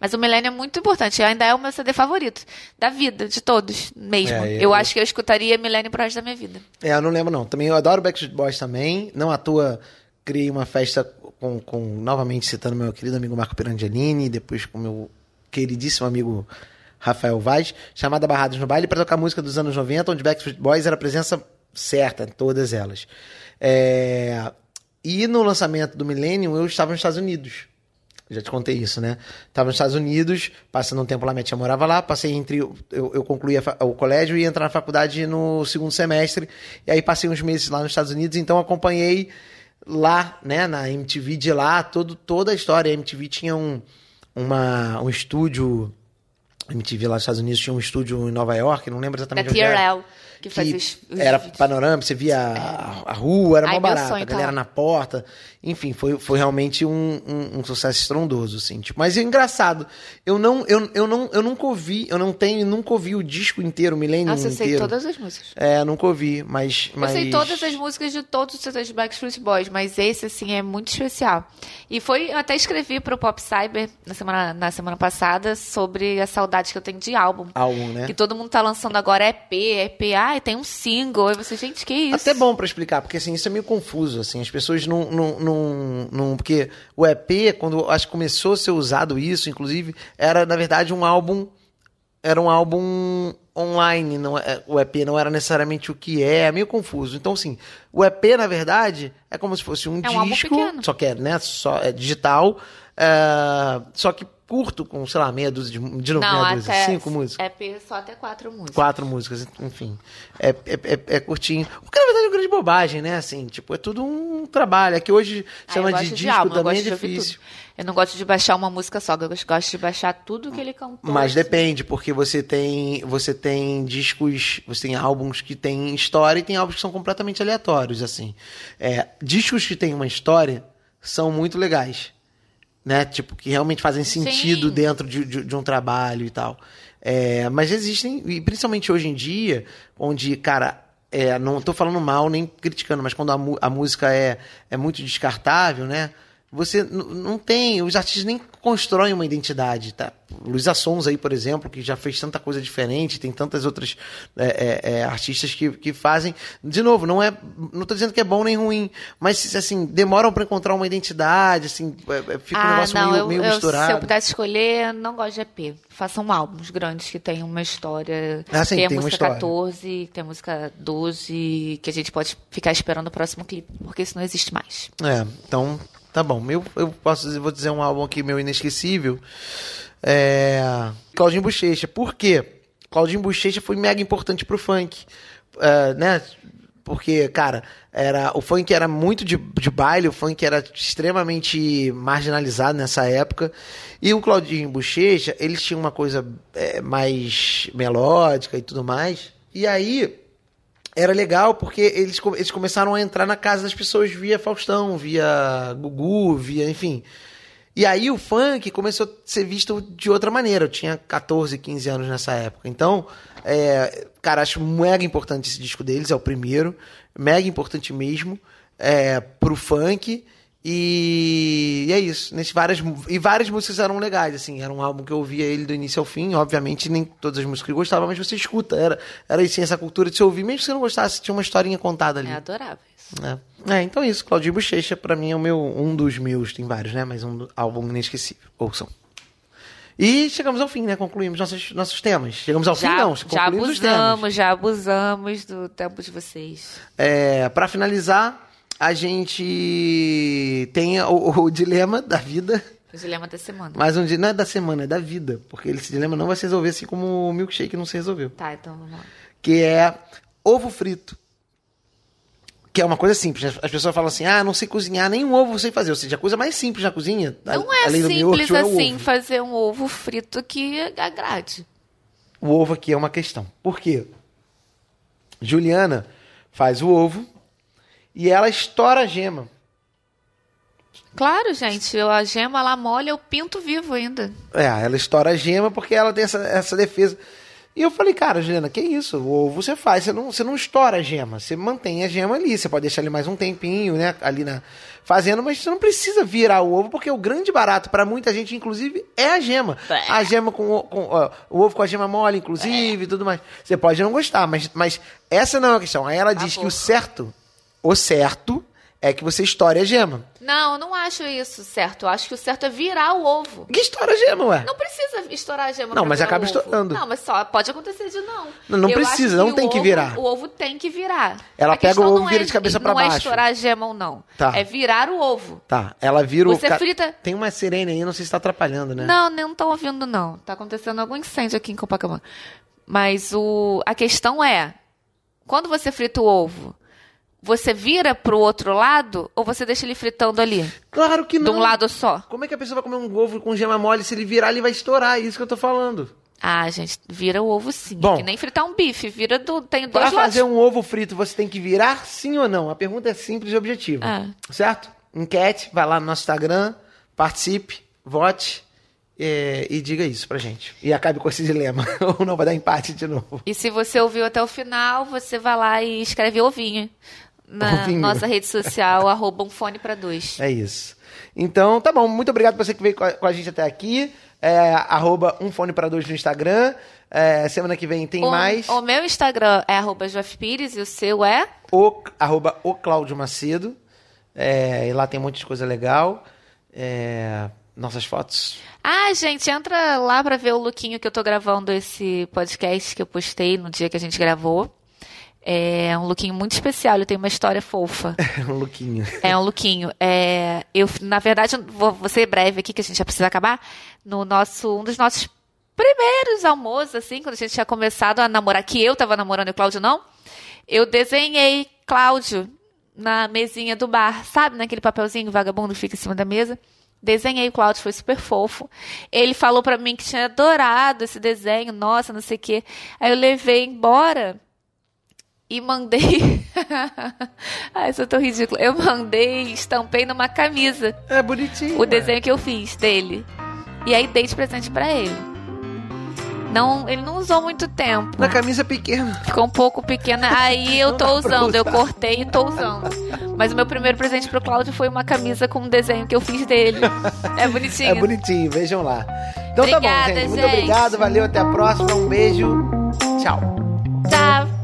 Mas o Millennium é muito importante, ainda é o meu CD favorito da vida, de todos, mesmo. É, eu- eu acho que eu escutaria Millennium pro resto da minha vida. É, eu não lembro não. Também eu adoro Backstreet Boys também. Não à toa criei uma festa com, com novamente citando meu querido amigo Marco Pirangelini, depois com meu queridíssimo amigo Rafael Vaz, chamada Barrados no Baile, para tocar música dos anos 90, onde Backstreet Boys era a presença certa, em todas elas. É, E no lançamento do Millennium, eu estava nos Estados Unidos. Já te contei isso, né? Estava nos Estados Unidos, passando um tempo lá, minha tia morava lá, passei entre. Eu, eu concluí o colégio e ia entrar na faculdade no segundo semestre. E aí passei uns meses lá nos Estados Unidos, então acompanhei lá, né, na MTV de lá, todo, toda a história. A MTV tinha um, uma, um estúdio. A MTV lá nos Estados Unidos tinha um estúdio em Nova York, não lembro Da exatamente era TRL, que, que os, os era vídeos. panorâmico, você via a, a rua, era Ai, mó meu barato, sonho a tá galera lá. na porta. Enfim, foi, foi realmente um, um, um sucesso estrondoso, assim. Tipo, mas é engraçado. Eu não, eu, eu não, eu nunca ouvi, eu não tenho, nunca ouvi o disco inteiro, o Millennium Nossa, eu sei todas as músicas. É, nunca ouvi, mas, mas... Eu sei todas as músicas de todos os CDs Backstreet Boys, mas esse, assim, é muito especial. E foi, eu até escrevi pro Pop Cyber na semana, na semana passada sobre a saudade que eu tenho de álbum. álbum, né? Que todo mundo tá lançando agora EP, EP, ah, tem um single. Aí você, gente, que isso? Até bom pra explicar, porque assim, isso é meio confuso, assim, as pessoas não, não, não, não- porque o EP, quando acho que começou a ser usado isso, inclusive, era na verdade um álbum, era um álbum online, não é- o EP não era necessariamente o que é, é meio confuso. Então assim, o EP na verdade é como se fosse um É um disco, só que é, né, só é digital, é, só que curto com, sei lá, meia dúzia de, de Não, meia dúzia, cinco músicas. EP só até quatro músicas. Quatro músicas, enfim. É, é, é, é curtinho. O que na verdade é uma grande bobagem, né? Assim, tipo, é tudo um trabalho. É que hoje Ah, chama de gosto disco eu também é de difícil. Eu não gosto de baixar uma música só, eu gosto de baixar tudo que ele cantou. Mas depende, porque você tem, você tem discos, você tem álbuns que têm história e tem álbuns que são completamente aleatórios, assim. É, discos que têm uma história são muito legais, né? Tipo, que realmente fazem sentido Sim. dentro de, de- de um trabalho e tal. É, mas existem, e principalmente hoje em dia, onde, cara, é, não tô falando mal nem criticando, mas quando a, a música é, é muito descartável, né? Você não tem, os artistas nem constroem uma identidade, tá? Luiz Assons aí, por exemplo, que já fez tanta coisa diferente, tem tantas outras é, é, é artistas que, que fazem. De novo, não é, não tô dizendo que é bom nem ruim, mas assim demoram para encontrar uma identidade, assim, é, é, fica ah, um negócio não, meio, meio eu, misturado. Se eu pudesse escolher, não gosto de EP. Façam álbuns grandes que tenham uma história. Ah, sim, tem tem música história. 14, tem a música 12, que a gente pode ficar esperando o próximo clipe, porque isso não existe mais. É, então Tá bom, eu, eu posso dizer, vou dizer um álbum aqui meu inesquecível. É. Claudinho Bochecha. Por quê? Claudinho Bochecha foi mega importante pro funk. É, né? Porque, cara, era, o funk era muito de, de baile, o funk era extremamente marginalizado nessa época. E o Claudinho Bochecha, eles tinham uma coisa é, mais melódica e tudo mais. E aí, era legal porque eles, eles começaram a entrar na casa das pessoas via Faustão, via Gugu, via, enfim. E aí o funk começou a ser visto de outra maneira. Eu tinha 14, 15 anos nessa época. Então, é, cara, acho mega importante esse disco deles, é o primeiro. Mega importante mesmo é, pro funk. E, e, é isso. Nesse várias, e várias músicas eram legais, assim. Era um álbum que eu ouvia ele do início ao fim. Obviamente, nem todas as músicas eu gostava, mas você escuta. Era, era assim, essa cultura de se ouvir, mesmo que você não gostasse, tinha uma historinha contada ali. É adorável isso. É. é então é isso. Claudio Bochecha, pra mim, é o meu, um dos meus, tem vários, né? Mas um álbum inesquecível. Ouçam. E chegamos ao fim, né? Concluímos nossos, nossos temas. Chegamos ao já, fim, não. Já abusamos, já abusamos do tempo de vocês. É, pra finalizar a gente tem o, o, dilema da vida. O dilema da semana. Mas um não é da semana, é da vida. Porque esse dilema não vai se resolver assim como o milkshake não se resolveu. Tá, então vamos lá. Que é ovo frito. Que é uma coisa simples. As pessoas falam assim: ah, não sei cozinhar, nem um ovo sei fazer. Ou seja, a coisa mais simples na cozinha. Não é simples do assim é fazer um ovo frito que agrade. O ovo aqui é uma questão. Por quê? Juliana faz o ovo e ela estoura a gema. Claro, gente. A gema ela molha, eu pinto vivo ainda. É, ela estoura a gema porque ela tem essa, essa defesa. E eu falei, cara, Juliana, que isso? O ovo você faz, você não, você não estoura a gema, você mantém a gema ali. Você pode deixar ali mais um tempinho, né? Ali na. Fazendo, mas você não precisa virar o ovo, porque o grande barato para muita gente, inclusive, é a gema. É. A gema com, com ó, o ovo com a gema mole, inclusive, e tudo mais. Você pode não gostar, mas, mas essa não é a questão. Aí ela diz que o certo o certo é que você estoure a gema. Não, eu não acho isso certo. Eu acho que o certo é virar o ovo. Que estoura a gema, ué? Não precisa estourar a gema Não, mas acaba estourando. Não, mas só pode acontecer de não. Não, não precisa, não tem que ovo, virar. O ovo tem que virar. Ela a pega o ovo e vira é, de cabeça para baixo. Não é estourar a gema ou não. Tá. É virar o ovo. Tá, ela vira o... Você frita... Tem uma sirene aí, não sei se tá atrapalhando, né? Não, não tô ouvindo, não. Tá acontecendo algum incêndio aqui em Copacabana. Mas o... a questão é, quando você frita o ovo você vira pro outro lado ou você deixa ele fritando ali? Claro que não. De um lado só? Como é que a pessoa vai comer um ovo com gema mole? Se ele virar, ele vai estourar. É isso que eu tô falando. Ah, gente, vira o ovo sim. Bom, que nem fritar um bife. Vira do. Tem dois Para lados. fazer um ovo frito, você tem que virar sim ou não? A pergunta é simples e objetiva. Ah. Certo? Enquete, vai lá no nosso Instagram, participe, vote. É, e diga isso pra gente. E acabe com esse dilema. [laughs] Ou não vai dar empate de novo. E se você ouviu até o final, você vai lá e escreve ovinho na nossa rede social, arroba um fone para dois. É isso. Então, tá bom. Muito obrigado pra você que veio com a, com a gente até aqui. É, arroba um fone para dois no Instagram. É, semana que vem tem o, mais. O meu Instagram é arroba Pires e o seu é? O, arroba o Cláudio Macedo. É, e lá tem um monte de coisa legal. É, nossas fotos. Ah, gente, entra lá pra ver o lookinho que eu tô gravando esse podcast que eu postei no dia que a gente gravou. É um lookinho muito especial, ele tem uma história fofa. [laughs] É um lookinho. É um lookinho. É, eu, na verdade, vou, vou ser breve aqui, que a gente já precisa acabar. No nosso, um dos nossos primeiros almoços, assim, quando a gente tinha começado a namorar, que eu tava namorando e o Cláudio não, eu desenhei Cláudio na mesinha do bar, sabe? Naquele papelzinho vagabundo que fica em cima da mesa. Desenhei o Cláudio, foi super fofo. Ele falou para mim que tinha adorado esse desenho, nossa, não sei o quê. Aí eu levei embora e mandei. [laughs] Ai, isso é tão ridículo. Eu mandei, estampei numa camisa. É bonitinho. O desenho que eu fiz dele. E aí dei de presente para ele. Não, ele não usou muito tempo. Na camisa pequena. Ficou um pouco pequena. Aí [laughs] eu tô usando. Eu cortei e tô usando. Mas o meu primeiro presente pro Cláudio foi uma camisa com um desenho que eu fiz dele. É bonitinho. É bonitinho, vejam lá. Então tá bom, Obrigada, gente. Muito gente. obrigado, valeu, até a próxima. Um beijo. Tchau. Tchau.